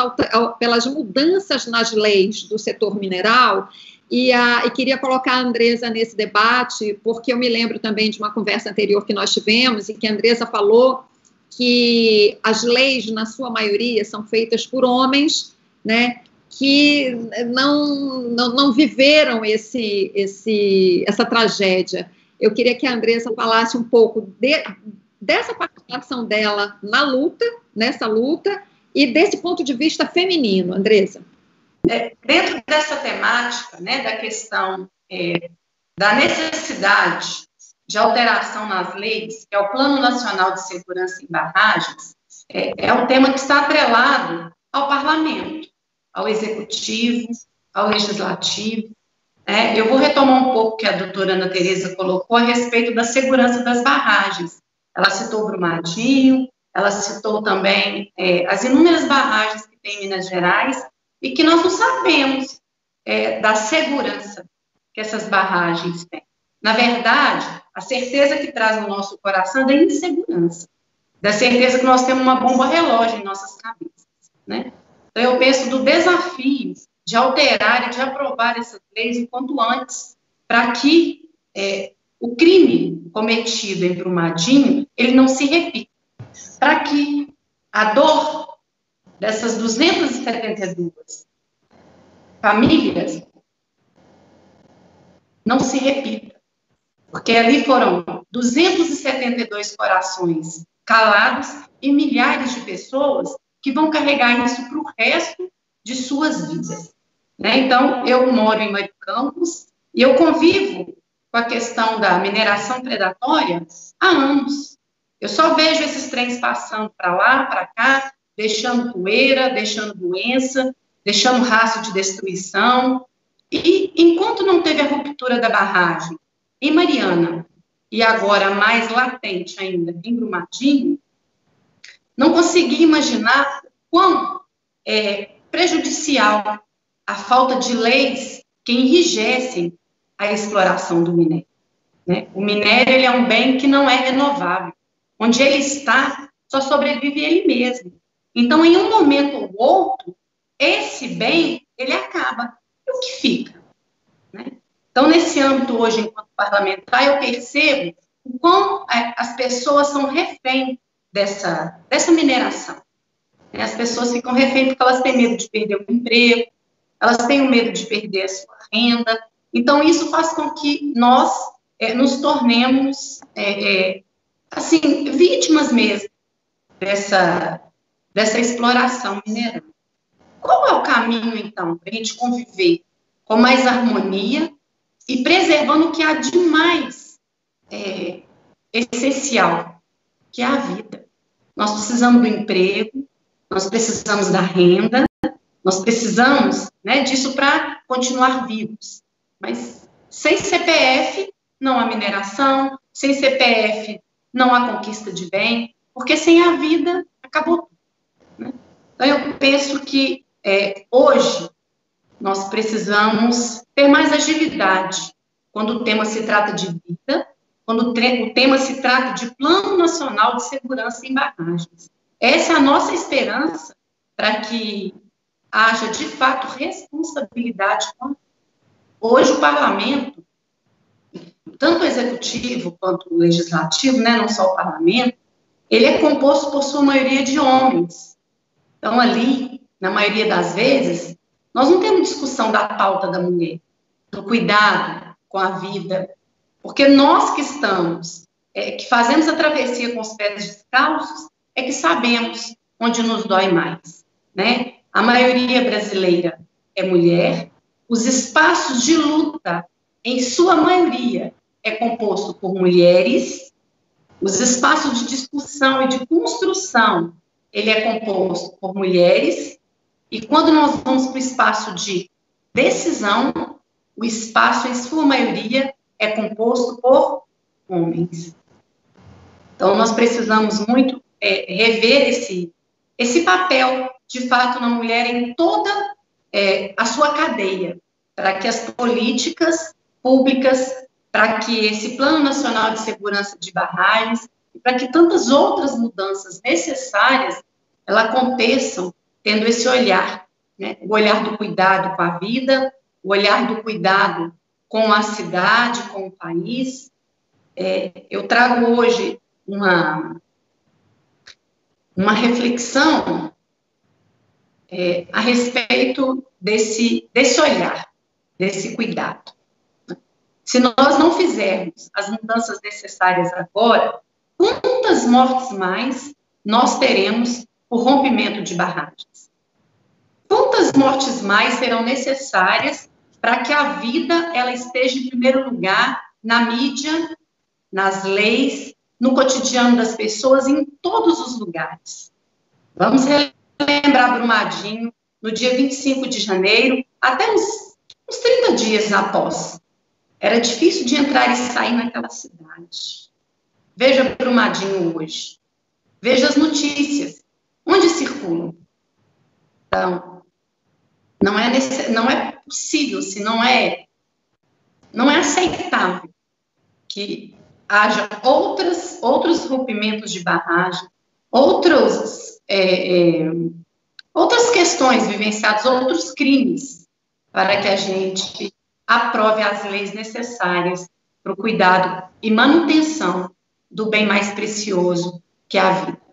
pelas mudanças nas leis do setor mineral, e, a, e, queria colocar a Andresa nesse debate, porque eu me lembro também de uma conversa anterior que nós tivemos, em que a Andresa falou que as leis, na sua maioria, são feitas por homens, né, que não, não, não viveram esse, esse, essa tragédia. Eu queria que a Andressa falasse um pouco de, dessa participação dela na luta, nessa luta, e desse ponto de vista feminino, Andressa. É, dentro dessa temática, né, da questão é, da necessidade de alteração nas leis, que é o Plano Nacional de Segurança em Barragens, é, é um tema que está atrelado ao parlamento ao executivo, ao legislativo. É, eu vou retomar um pouco o que a doutora Ana Tereza colocou a respeito da segurança das barragens. Ela citou Brumadinho, ela citou também é, as inúmeras barragens que tem em Minas Gerais e que nós não sabemos é, da segurança que essas barragens têm. Na verdade, a certeza que traz no nosso coração é da insegurança. da certeza que nós temos uma bomba relógio em nossas cabeças, né? Então, eu penso do desafio de alterar e de aprovar essas leis o quanto antes, para que é, o crime cometido em Brumadinho, ele não se repita, para que a dor dessas 272 famílias não se repita, porque ali foram 272 corações calados e milhares de pessoas que vão carregar isso para o resto de suas vidas. Né? Então, eu moro em Mário Campos e eu convivo com a questão da mineração predatória há anos. Eu só vejo esses trens passando para lá, para cá, deixando poeira, deixando doença, deixando rastro de destruição. E enquanto não teve a ruptura da barragem em Mariana, e agora mais latente ainda em Brumadinho, não consegui imaginar quão é, prejudicial a falta de leis que enrijecem a exploração do minério. Né? O minério ele é um bem que não é renovável. Onde ele está, só sobrevive ele mesmo. Então, em um momento ou outro, esse bem, ele acaba. E o que fica? Né? Então, nesse âmbito hoje, enquanto parlamentar, eu percebo o quão é, as pessoas são refém dessa, dessa mineração. Né? As pessoas ficam refém porque elas têm medo de perder o emprego, elas têm o medo de perder a sua renda. Então, isso faz com que nós é, nos tornemos, é, é, assim, vítimas mesmo dessa, dessa exploração mineral. Qual é o caminho, então, para a gente conviver com mais harmonia e preservando o que há de mais é, essencial, que é a vida? Nós precisamos do emprego, nós precisamos da renda, nós precisamos né, disso para continuar vivos. Mas sem CPF não há mineração, sem CPF não há conquista de bem, porque sem a vida acabou tudo. Né? Então eu penso que é, hoje nós precisamos ter mais agilidade quando o tema se trata de vida, quando o tema se trata de Plano Nacional de Segurança em Barragens. Essa é a nossa esperança para que haja, de fato, responsabilidade. Hoje, o parlamento, tanto o executivo quanto o legislativo, né, não só o parlamento, ele é composto por sua maioria de homens. Então, ali, na maioria das vezes, nós não temos discussão da pauta da mulher, do cuidado com a vida, porque nós que estamos, é, que fazemos a travessia com os pés descalços, é que sabemos onde nos dói mais, né? A maioria brasileira é mulher, os espaços de luta, em sua maioria, é composto por mulheres, os espaços de discussão e de construção, ele é composto por mulheres, e quando nós vamos para o espaço de decisão, o espaço, em sua maioria, é composto por homens. Então, nós precisamos muito é, rever esse, esse papel, de fato, na mulher em toda é, a sua cadeia, para que as políticas públicas, para que esse Plano Nacional de Segurança de Barragens, para que tantas outras mudanças necessárias, elas aconteçam tendo esse olhar, né? o olhar do cuidado com a vida, o olhar do cuidado com a cidade, com o país. É, eu trago hoje uma, uma reflexão é, a respeito desse, desse olhar, desse cuidado. Se nós não fizermos as mudanças necessárias agora, quantas mortes mais nós teremos por rompimento de barragens? Quantas mortes mais serão necessárias para que a vida ela esteja em primeiro lugar na mídia, nas leis, no cotidiano das pessoas, em todos os lugares? Vamos relembrar Brumadinho no dia 25 de janeiro, até uns, uns 30 dias após. Era difícil de entrar e sair naquela cidade. Veja Brumadinho hoje. Veja as notícias. Onde circulam? Então, não é, necess... não é possível, se não é, não é aceitável que haja outras, outros rompimentos de barragem, outros, é, é, outras questões vivenciadas, outros crimes, para que a gente aprove as leis necessárias para o cuidado e manutenção do bem mais precioso, que é a vida.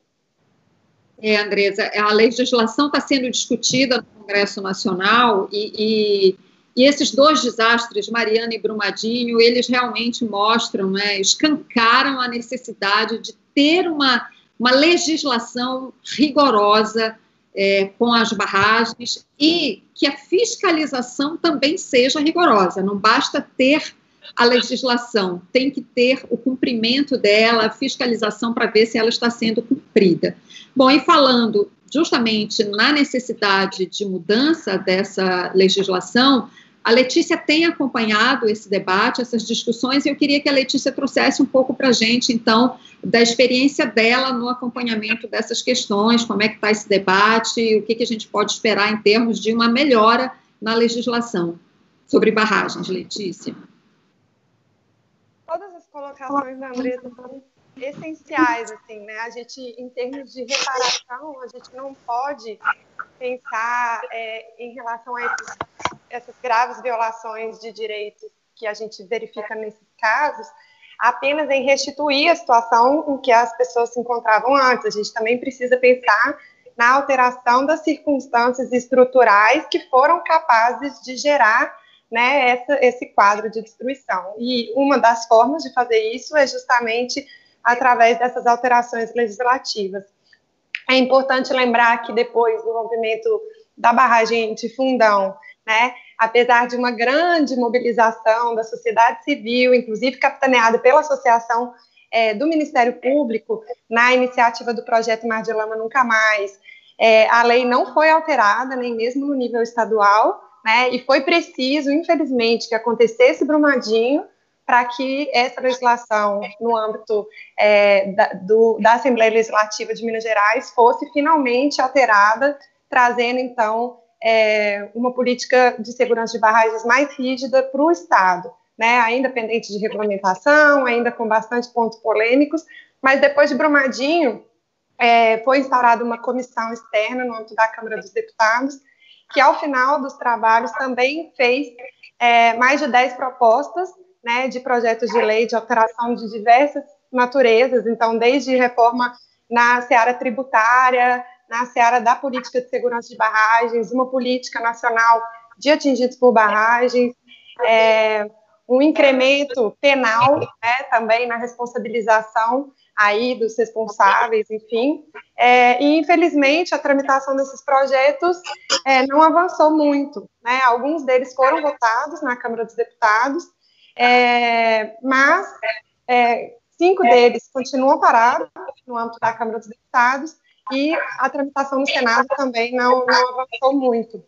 É, Andresa, a legislação está sendo discutida no Congresso Nacional e, e, e, esses dois desastres, Mariana e Brumadinho, eles realmente mostram, né, escancaram a necessidade de ter uma, uma legislação rigorosa é, com as barragens e que a fiscalização também seja rigorosa. Não basta ter a legislação, tem que ter o cumprimento dela, a fiscalização para ver se ela está sendo cumprida. Bom, e falando justamente na necessidade de mudança dessa legislação, a Letícia tem acompanhado esse debate, essas discussões, e eu queria que a Letícia trouxesse um pouco para a gente, então, da experiência dela no acompanhamento dessas questões, como é que está esse debate, o que, que a gente pode esperar em termos de uma melhora na legislação sobre barragens, Letícia. Colocações da Andresa são essenciais, assim, né? A gente, em termos de reparação, a gente não pode pensar é, em relação a esses essas graves violações de direitos que a gente verifica nesses casos, apenas em restituir a situação em que as pessoas se encontravam antes. A gente também precisa pensar na alteração das circunstâncias estruturais que foram capazes de gerar né, essa, esse quadro de destruição. E uma das formas de fazer isso é justamente através dessas alterações legislativas. É importante lembrar que depois do rompimento da barragem de Fundão, né? Apesar de uma grande mobilização da sociedade civil, inclusive capitaneada pela Associação é, do Ministério Público, na iniciativa do projeto Mar de Lama Nunca Mais, é, a lei não foi alterada, nem mesmo no nível estadual, né? E foi preciso, infelizmente, que acontecesse Brumadinho para que essa legislação no âmbito é, da, do, da Assembleia Legislativa de Minas Gerais fosse finalmente alterada, trazendo então é, uma política de segurança de barragens mais rígida para o Estado, né, ainda pendente de regulamentação, ainda com bastante pontos polêmicos, mas depois de Brumadinho, é, foi instaurada uma comissão externa no âmbito da Câmara dos Deputados, que ao final dos trabalhos também fez é, mais de 10 propostas né, de projetos de lei de alteração de diversas naturezas, então, desde reforma na seara tributária, na seara da política de segurança de barragens, uma política nacional de atingidos por barragens, é, um incremento penal né, também na responsabilização aí dos responsáveis, enfim. É, e, infelizmente, a tramitação desses projetos é, não avançou muito. Né? Alguns deles foram votados na Câmara dos Deputados, é, mas é, cinco deles continuam parados no âmbito da Câmara dos Deputados e a tramitação no Senado também não, não avançou muito.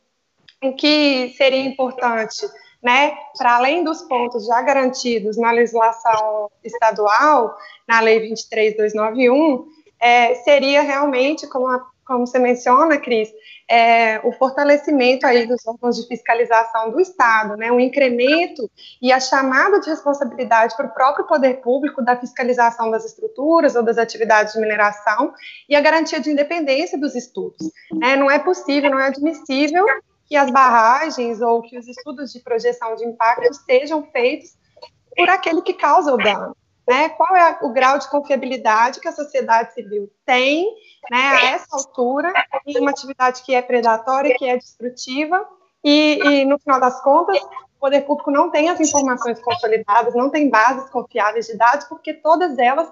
O que seria importante, né, para além dos pontos já garantidos na legislação estadual, na Lei 23291, é, seria realmente, como, a, como você menciona, Cris, é, o fortalecimento aí dos órgãos de fiscalização do Estado, né, um incremento e a chamada de responsabilidade para o próprio poder público da fiscalização das estruturas ou das atividades de mineração e a garantia de independência dos estudos. É, não é possível, não é admissível que as barragens ou que os estudos de projeção de impacto sejam feitos por aquele que causa o dano. Né? Qual é o grau de confiabilidade que a sociedade civil tem né, a essa altura em uma atividade que é predatória, que é destrutiva, e, e, no final das contas, o poder público não tem as informações consolidadas, não tem bases confiáveis de dados, porque todas elas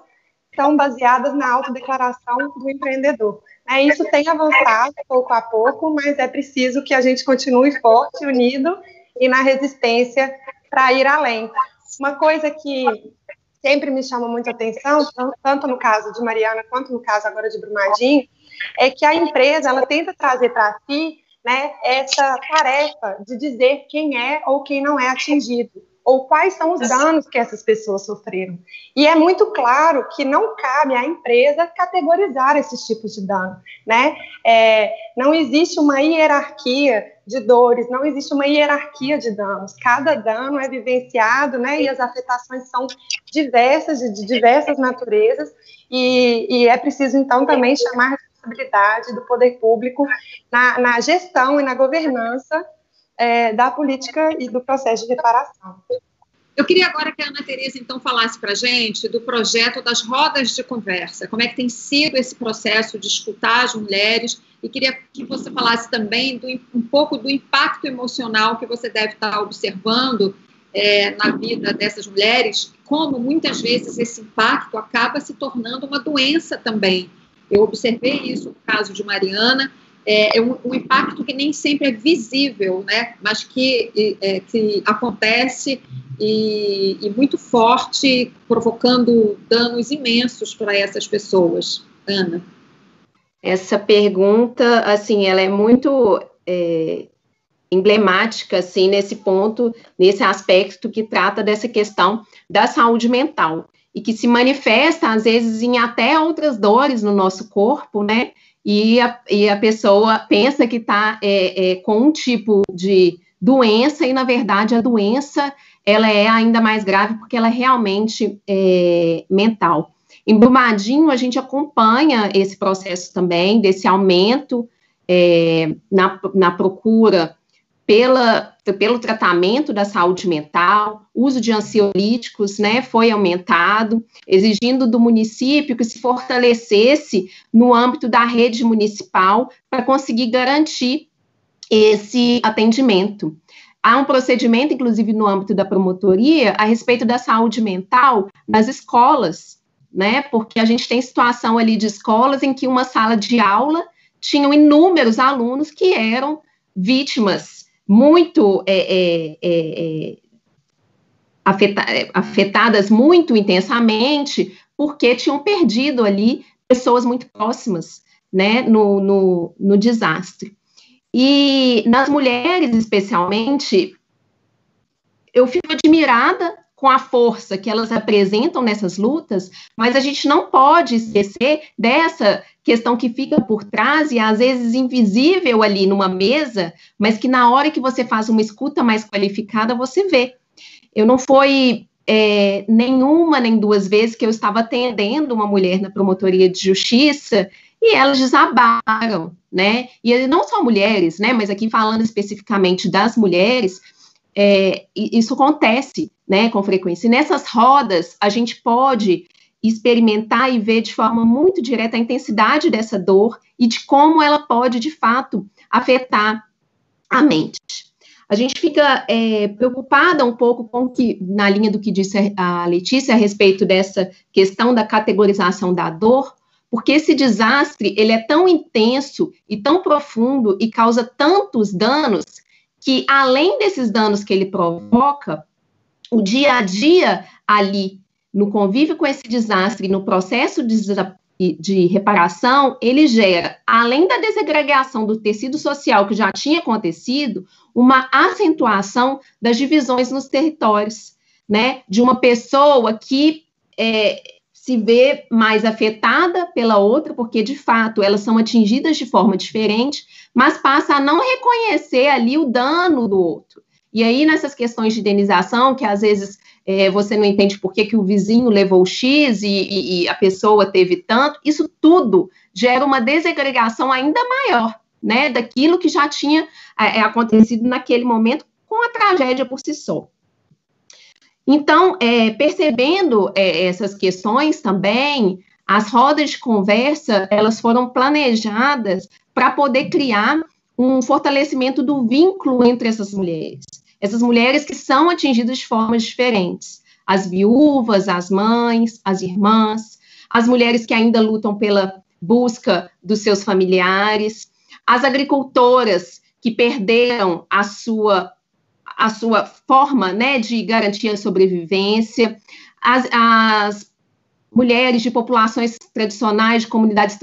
estão baseadas na autodeclaração do empreendedor. É, isso tem avançado pouco a pouco, mas é preciso que a gente continue forte, unido e na resistência para ir além. Uma coisa que sempre me chama muita atenção, tanto no caso de Mariana quanto no caso agora de Brumadinho, é que a empresa ela tenta trazer para si né, essa tarefa de dizer quem é ou quem não é atingido, ou quais são os danos que essas pessoas sofreram. E é muito claro que não cabe à empresa categorizar esses tipos de dano, né? É, não existe uma hierarquia de dores, não existe uma hierarquia de danos. Cada dano é vivenciado, né? E as afetações são diversas, de, diversas naturezas, e, e, é preciso, então, também chamar a responsabilidade do poder público na, na gestão e na governança é, da política e do processo de reparação. Eu queria agora que a Ana Tereza, então, falasse para a gente do projeto das rodas de conversa, como é que tem sido esse processo de escutar as mulheres, e queria que você falasse também do, um pouco do impacto emocional que você deve estar observando é, na vida dessas mulheres, como muitas vezes esse impacto acaba se tornando uma doença também. Eu observei isso no caso de Mariana, é, é um, um, impacto que nem sempre é visível, né, mas que, é, que acontece e, e, muito forte, provocando danos imensos para essas pessoas. Ana. Essa pergunta, assim, ela é muito é, emblemática, assim, nesse ponto, nesse aspecto que trata dessa questão da saúde mental e que se manifesta, às vezes, em até outras dores no nosso corpo, né? E a, e a pessoa pensa que está é, é, com um tipo de doença e, na verdade, a doença ela é ainda mais grave porque ela é realmente é, mental. Em Brumadinho, a gente acompanha esse processo também, desse aumento é, na, na procura pela, pelo tratamento da saúde mental, uso de ansiolíticos, né, foi aumentado, exigindo do município que se fortalecesse no âmbito da rede municipal para conseguir garantir esse atendimento. Há um procedimento, inclusive, no âmbito da promotoria, a respeito da saúde mental nas escolas, né, porque a gente tem situação ali de escolas em que uma sala de aula tinham inúmeros alunos que eram vítimas muito é, é, é, é afeta, é, afetadas muito intensamente, porque tinham perdido ali pessoas muito próximas, né, no, no, no desastre. E nas mulheres, especialmente, eu fico admirada com a força que elas apresentam nessas lutas, mas a gente não pode esquecer dessa questão que fica por trás e às vezes invisível ali numa mesa, mas que na hora que você faz uma escuta mais qualificada, você vê. Eu não foi é, nenhuma nem duas vezes que eu estava atendendo uma mulher na promotoria de justiça e elas desabaram, né? E não só mulheres, né? Mas aqui falando especificamente das mulheres, é, isso acontece né, com frequência. E nessas rodas, a gente pode experimentar e ver de forma muito direta a intensidade dessa dor e de como ela pode, de fato, afetar a mente. A gente fica é, preocupada um pouco com que, na linha do que disse a Letícia a respeito dessa questão da categorização da dor, porque esse desastre ele é tão intenso e tão profundo e causa tantos danos que além desses danos que ele provoca, o dia a dia ali no convívio com esse desastre, no processo de, de reparação, ele gera, além da desagregação do tecido social que já tinha acontecido, uma acentuação das divisões nos territórios, né? De uma pessoa que é, se vê mais afetada pela outra, porque de fato elas são atingidas de forma diferente, mas passa a não reconhecer ali o dano do outro. E aí, nessas questões de indenização, que às vezes é, você não entende por que, que o vizinho levou X e, e, e, a pessoa teve tanto, isso tudo gera uma desagregação ainda maior, né, daquilo que já tinha é, é acontecido naquele momento com a tragédia por si só. Então, é, percebendo é, essas questões também, as rodas de conversa, elas foram planejadas para poder criar um fortalecimento do vínculo entre essas mulheres. Essas mulheres que são atingidas de formas diferentes. As viúvas, as mães, as irmãs, as mulheres que ainda lutam pela busca dos seus familiares, as agricultoras que perderam a sua a sua forma né, de garantir a sobrevivência, as, as mulheres de populações tradicionais, de comunidades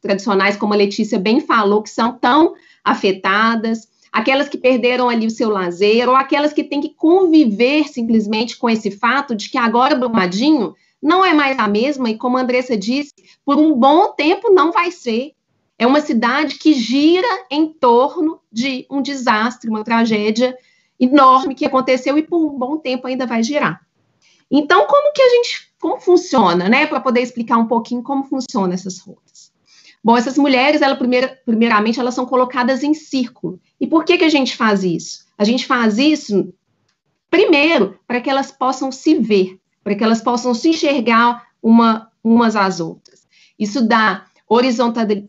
tradicionais, como a Letícia bem falou, que são tão afetadas, aquelas que perderam ali o seu lazer, ou aquelas que têm que conviver simplesmente com esse fato de que agora Brumadinho não é mais a mesma, e como a Andressa disse, por um bom tempo não vai ser. É uma cidade que gira em torno de um desastre, uma tragédia enorme que aconteceu e por um bom tempo ainda vai girar. Então, como que a gente, como funciona, né, para poder explicar um pouquinho como funcionam essas rotas? Bom, essas mulheres, ela primeira, primeiramente, elas são colocadas em círculo. E por que que a gente faz isso? A gente faz isso primeiro para que elas possam se ver, para que elas possam se enxergar uma, umas às outras. Isso dá horizontalidade,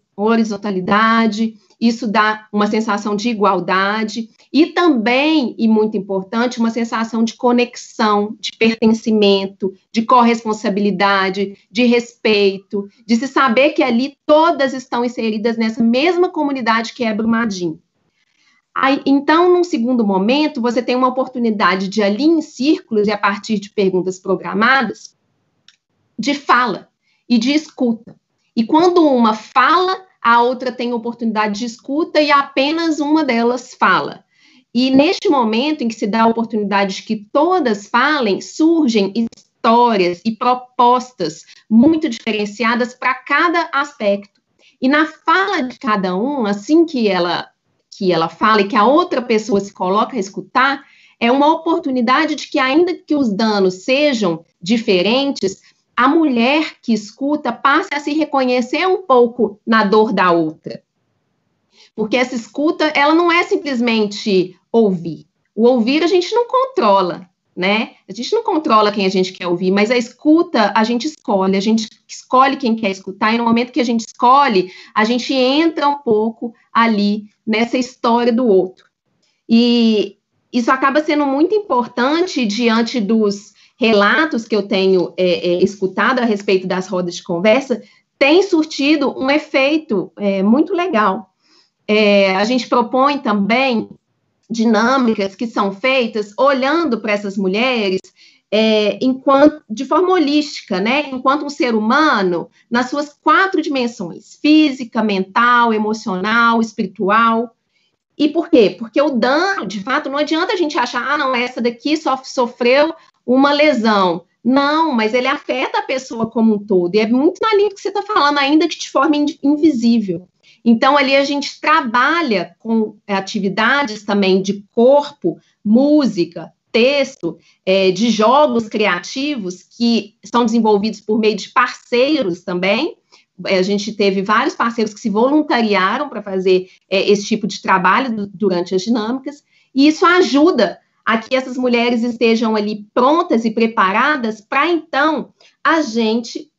isso dá uma sensação de igualdade e também, e muito importante, uma sensação de conexão, de pertencimento, de corresponsabilidade, de respeito, de se saber que ali todas estão inseridas nessa mesma comunidade que é Brumadinho. Aí, então, num segundo momento, você tem uma oportunidade de ali em círculos e a partir de perguntas programadas, de fala e de escuta. E quando uma fala, a outra tem oportunidade de escuta e apenas uma delas fala. E neste momento em que se dá a oportunidade de que todas falem, surgem histórias e propostas muito diferenciadas para cada aspecto. E na fala de cada um, assim que ela que ela fala e que a outra pessoa se coloca a escutar, é uma oportunidade de que, ainda que os danos sejam diferentes, a mulher que escuta passe a se reconhecer um pouco na dor da outra. Porque essa escuta, ela não é simplesmente ouvir. O ouvir a gente não controla, né? A gente não controla quem a gente quer ouvir, mas a escuta a gente escolhe, a gente escolhe quem quer escutar, e no momento que a gente escolhe, a gente entra um pouco ali nessa história do outro. E isso acaba sendo muito importante diante dos relatos que eu tenho é, é, escutado a respeito das rodas de conversa, tem surtido um efeito é, muito legal. É, a gente propõe também dinâmicas que são feitas olhando para essas mulheres é, enquanto, de forma holística, né? Enquanto um ser humano, nas suas quatro dimensões: física, mental, emocional, espiritual. E por quê? Porque o dano, de fato, não adianta a gente achar, ah, não, essa daqui só sofreu uma lesão. Não, mas ele afeta a pessoa como um todo. E é muito na linha que você está falando, ainda que de forma invisível. Então, ali a gente trabalha com atividades também de corpo, música, texto, é, de jogos criativos que são desenvolvidos por meio de parceiros também. É, a gente teve vários parceiros que se voluntariaram para fazer é, esse tipo de trabalho durante as dinâmicas, e isso ajuda a que essas mulheres estejam ali prontas e preparadas para então a gente,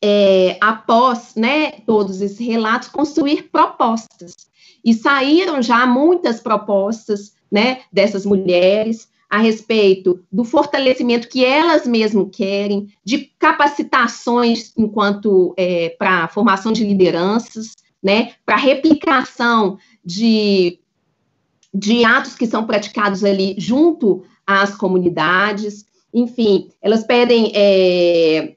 é, após né, todos esses relatos, construir propostas. E saíram já muitas propostas né, dessas mulheres, a respeito do fortalecimento que elas mesmas querem, de capacitações enquanto é, para formação de lideranças, né, para replicação de, de atos que são praticados ali junto às comunidades, enfim, elas pedem é,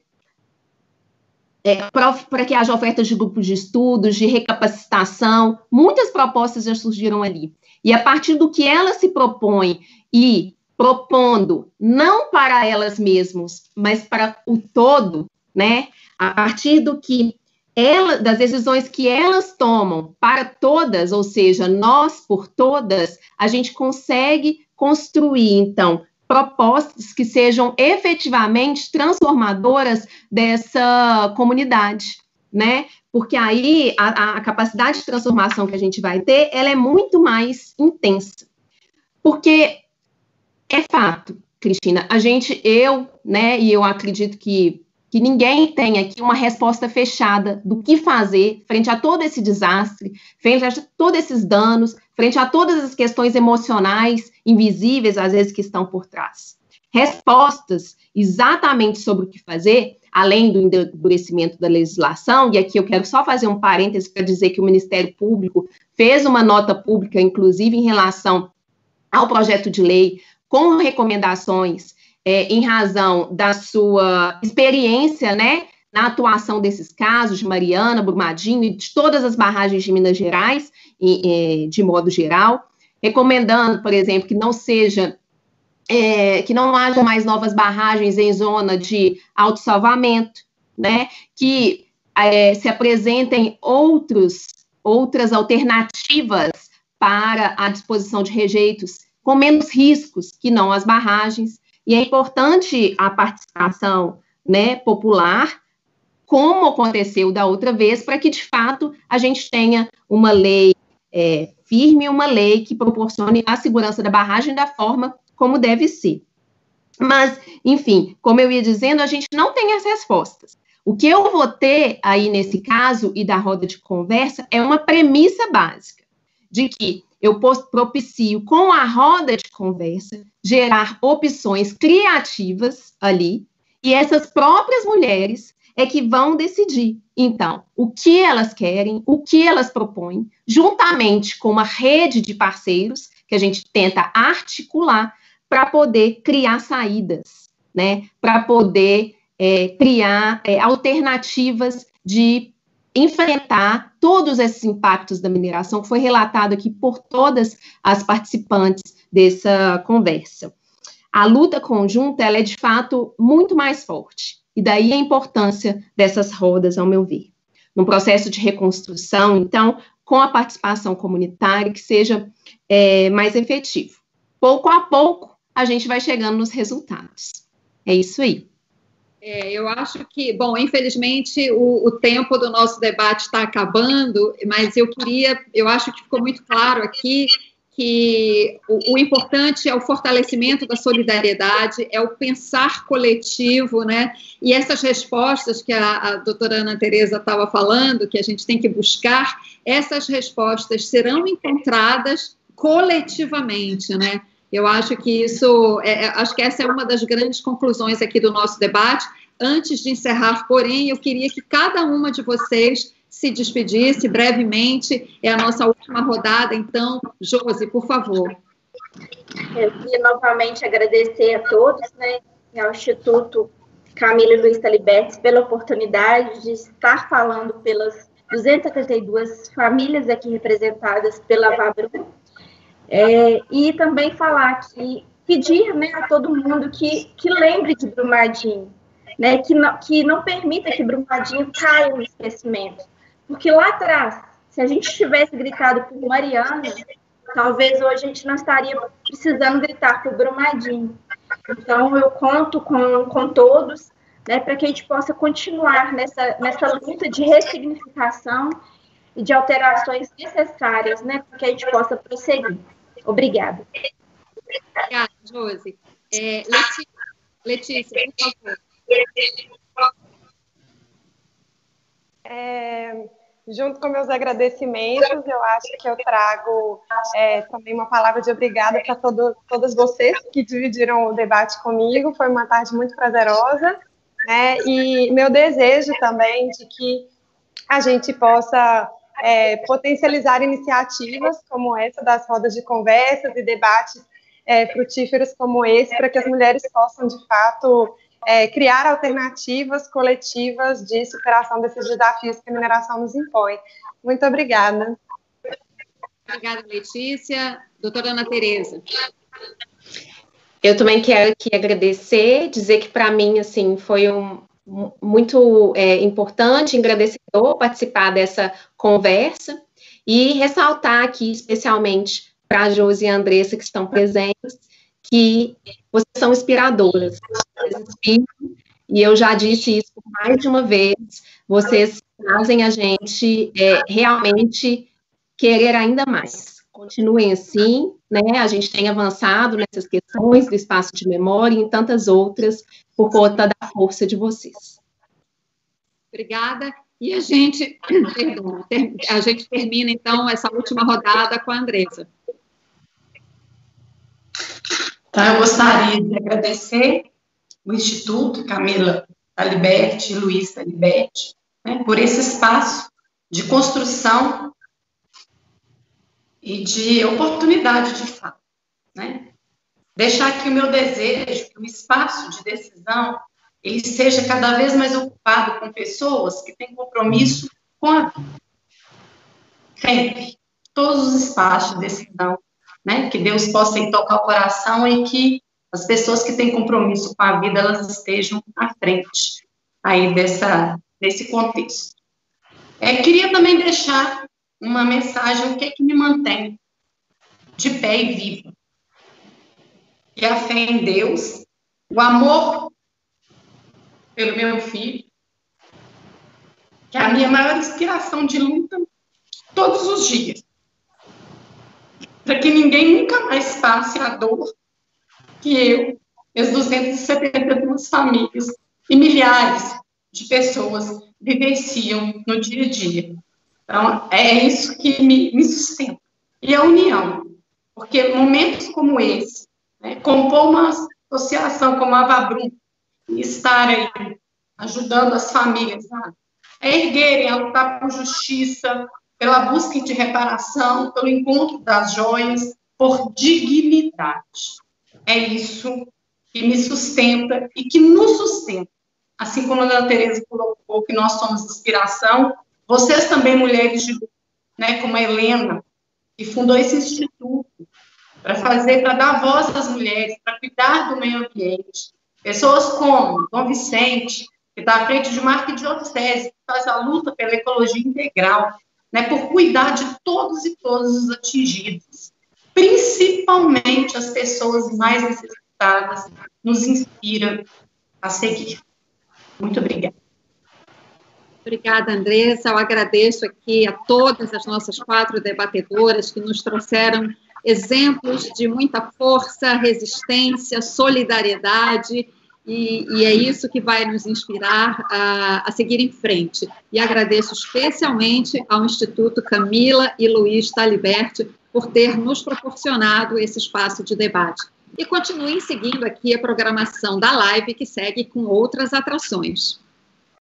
é, para que haja ofertas de grupos de estudos, de recapacitação, muitas propostas já surgiram ali. E a partir do que elas se propõem e propondo não para elas mesmas, mas para o todo, né? A partir do que ela, das decisões que elas tomam para todas, ou seja, nós por todas, a gente consegue construir então propostas que sejam efetivamente transformadoras dessa comunidade, né? Porque aí a, a capacidade de transformação que a gente vai ter, ela é muito mais intensa. Porque é fato, Cristina. A gente, eu, né, e eu acredito que, que ninguém tem aqui uma resposta fechada do que fazer frente a todo esse desastre, frente a todos esses danos, frente a todas as questões emocionais, invisíveis, às vezes, que estão por trás. Respostas exatamente sobre o que fazer, além do endurecimento da legislação, e aqui eu quero só fazer um parêntese para dizer que o Ministério Público fez uma nota pública, inclusive em relação ao projeto de lei com recomendações é, em razão da sua experiência, né, na atuação desses casos de Mariana, Brumadinho e de todas as barragens de Minas Gerais, e, e, de modo geral. recomendando, por exemplo, que não seja é, que não haja mais novas barragens em zona de autossalvamento, né? Que é, se apresentem outros, outras alternativas para a disposição de rejeitos com menos riscos que não as barragens. E é importante a participação né, popular, como aconteceu da outra vez, para que, de fato, a gente tenha uma lei é, firme, uma lei que proporcione a segurança da barragem da forma como deve ser. Mas, enfim, como eu ia dizendo, a gente não tem as respostas. O que eu vou ter aí nesse caso e da roda de conversa é uma premissa básica de que eu propicio com a roda de conversa gerar opções criativas ali e essas próprias mulheres é que vão decidir, então, o que elas querem, o que elas propõem, juntamente com uma rede de parceiros que a gente tenta articular para poder criar saídas, né? Para poder é, criar é, alternativas de enfrentar todos esses impactos da mineração que foi relatado aqui por todas as participantes dessa conversa. A luta conjunta ela é de fato muito mais forte e daí a importância dessas rodas, ao meu ver, num processo de reconstrução, então, com a participação comunitária que seja é, mais efetivo. Pouco a pouco a gente vai chegando nos resultados. É isso aí. É, eu acho que, bom, infelizmente o, o tempo do nosso debate está acabando, mas eu queria, eu acho que ficou muito claro aqui que o, o, importante é o fortalecimento da solidariedade, é o pensar coletivo, né? E essas respostas que a, a doutora Ana Tereza estava falando, que a gente tem que buscar, essas respostas serão encontradas coletivamente, né? Eu acho que isso, é, é, acho que essa é uma das grandes conclusões aqui do nosso debate. Antes de encerrar, porém, eu queria que cada uma de vocês se despedisse brevemente. É a nossa última rodada, então, Josi, por favor. Eu queria novamente agradecer a todos, né, ao Instituto Camila e Luiz Talibertes pela oportunidade de estar falando pelas 232 famílias aqui representadas pela Vabrum é, e também falar que pedir né, a todo mundo que, que lembre de Brumadinho, né, que, não, que não permita que Brumadinho caia no esquecimento. Porque lá atrás, se a gente tivesse gritado por Mariana, talvez hoje a gente não estaria precisando gritar por Brumadinho. Então, eu conto com, com todos né, para que a gente possa continuar nessa, nessa luta de ressignificação e de alterações necessárias né, para que a gente possa prosseguir. Obrigada. Obrigada, Josi. É, Letícia, Letícia, por favor. É, junto com meus agradecimentos, eu acho que eu trago é, também uma palavra de obrigada para todas vocês que dividiram o debate comigo. Foi uma tarde muito prazerosa. Né? E meu desejo também de que a gente possa é, potencializar iniciativas como essa das rodas de conversas e debates é, frutíferos como esse, para que as mulheres possam, de fato, é, criar alternativas coletivas de superação desses desafios que a mineração nos impõe. Muito obrigada. Obrigada, Letícia. Doutora Ana Tereza. Eu também quero aqui agradecer, dizer que para mim, assim, foi um, muito é, importante, engrandecedor participar dessa conversa e ressaltar aqui, especialmente para a Josi e a Andressa que estão presentes, que vocês são inspiradoras. E eu já disse isso mais de uma vez, vocês fazem a gente é, realmente querer ainda mais. Continuem assim, né? A gente tem avançado nessas questões do espaço de memória e em tantas outras por conta da força de vocês. Obrigada. E a gente, perdão, a gente termina então essa última rodada com a Andresa. Então, eu gostaria de agradecer o Instituto Camila Taliberti e Luiz Taliberti né, por esse espaço de construção e de oportunidade de fato. Né? Deixar aqui o meu desejo que o espaço de decisão ele seja cada vez mais ocupado com pessoas que têm compromisso com a vida. Sempre. Todos os espaços de decisão né? Que Deus possa tocar o coração e que as pessoas que têm compromisso com a vida, elas estejam à frente aí dessa, desse contexto. É, queria também deixar uma mensagem, o que é que me mantém de pé e viva. Que é a fé em Deus, o amor pelo meu filho, que é a minha maior inspiração de luta todos os dias. Para que ninguém nunca mais passe a dor que eu, as 272 famílias e milhares de pessoas vivenciam no dia a dia. Então, é isso que me, me sustenta. E a união. Porque momentos como esse, né, compor uma associação como a Vabrum, estar aí ajudando as famílias a erguerem, a lutar por justiça, pela busca de reparação, pelo encontro das joias, por dignidade. É isso que me sustenta e que nos sustenta. Assim como a Ana Tereza colocou que nós somos inspiração, vocês também, mulheres de né, como a Helena, que fundou esse instituto para fazer, para dar voz às mulheres, para cuidar do meio ambiente. Pessoas como Dom Vicente, que está à frente de uma arquidiocese, que faz a luta pela ecologia integral, né, por cuidar de todos e todas os atingidos, principalmente as pessoas mais necessitadas, nos inspira a seguir. Muito obrigada. Obrigada, Andressa. Eu agradeço aqui a todas as nossas quatro debatedoras que nos trouxeram exemplos de muita força, resistência, solidariedade, e, e, é isso que vai nos inspirar a, a, seguir em frente. E agradeço especialmente ao Instituto Camila e Luiz Taliberti por ter nos proporcionado esse espaço de debate. E continuem seguindo aqui a programação da live, que segue com outras atrações.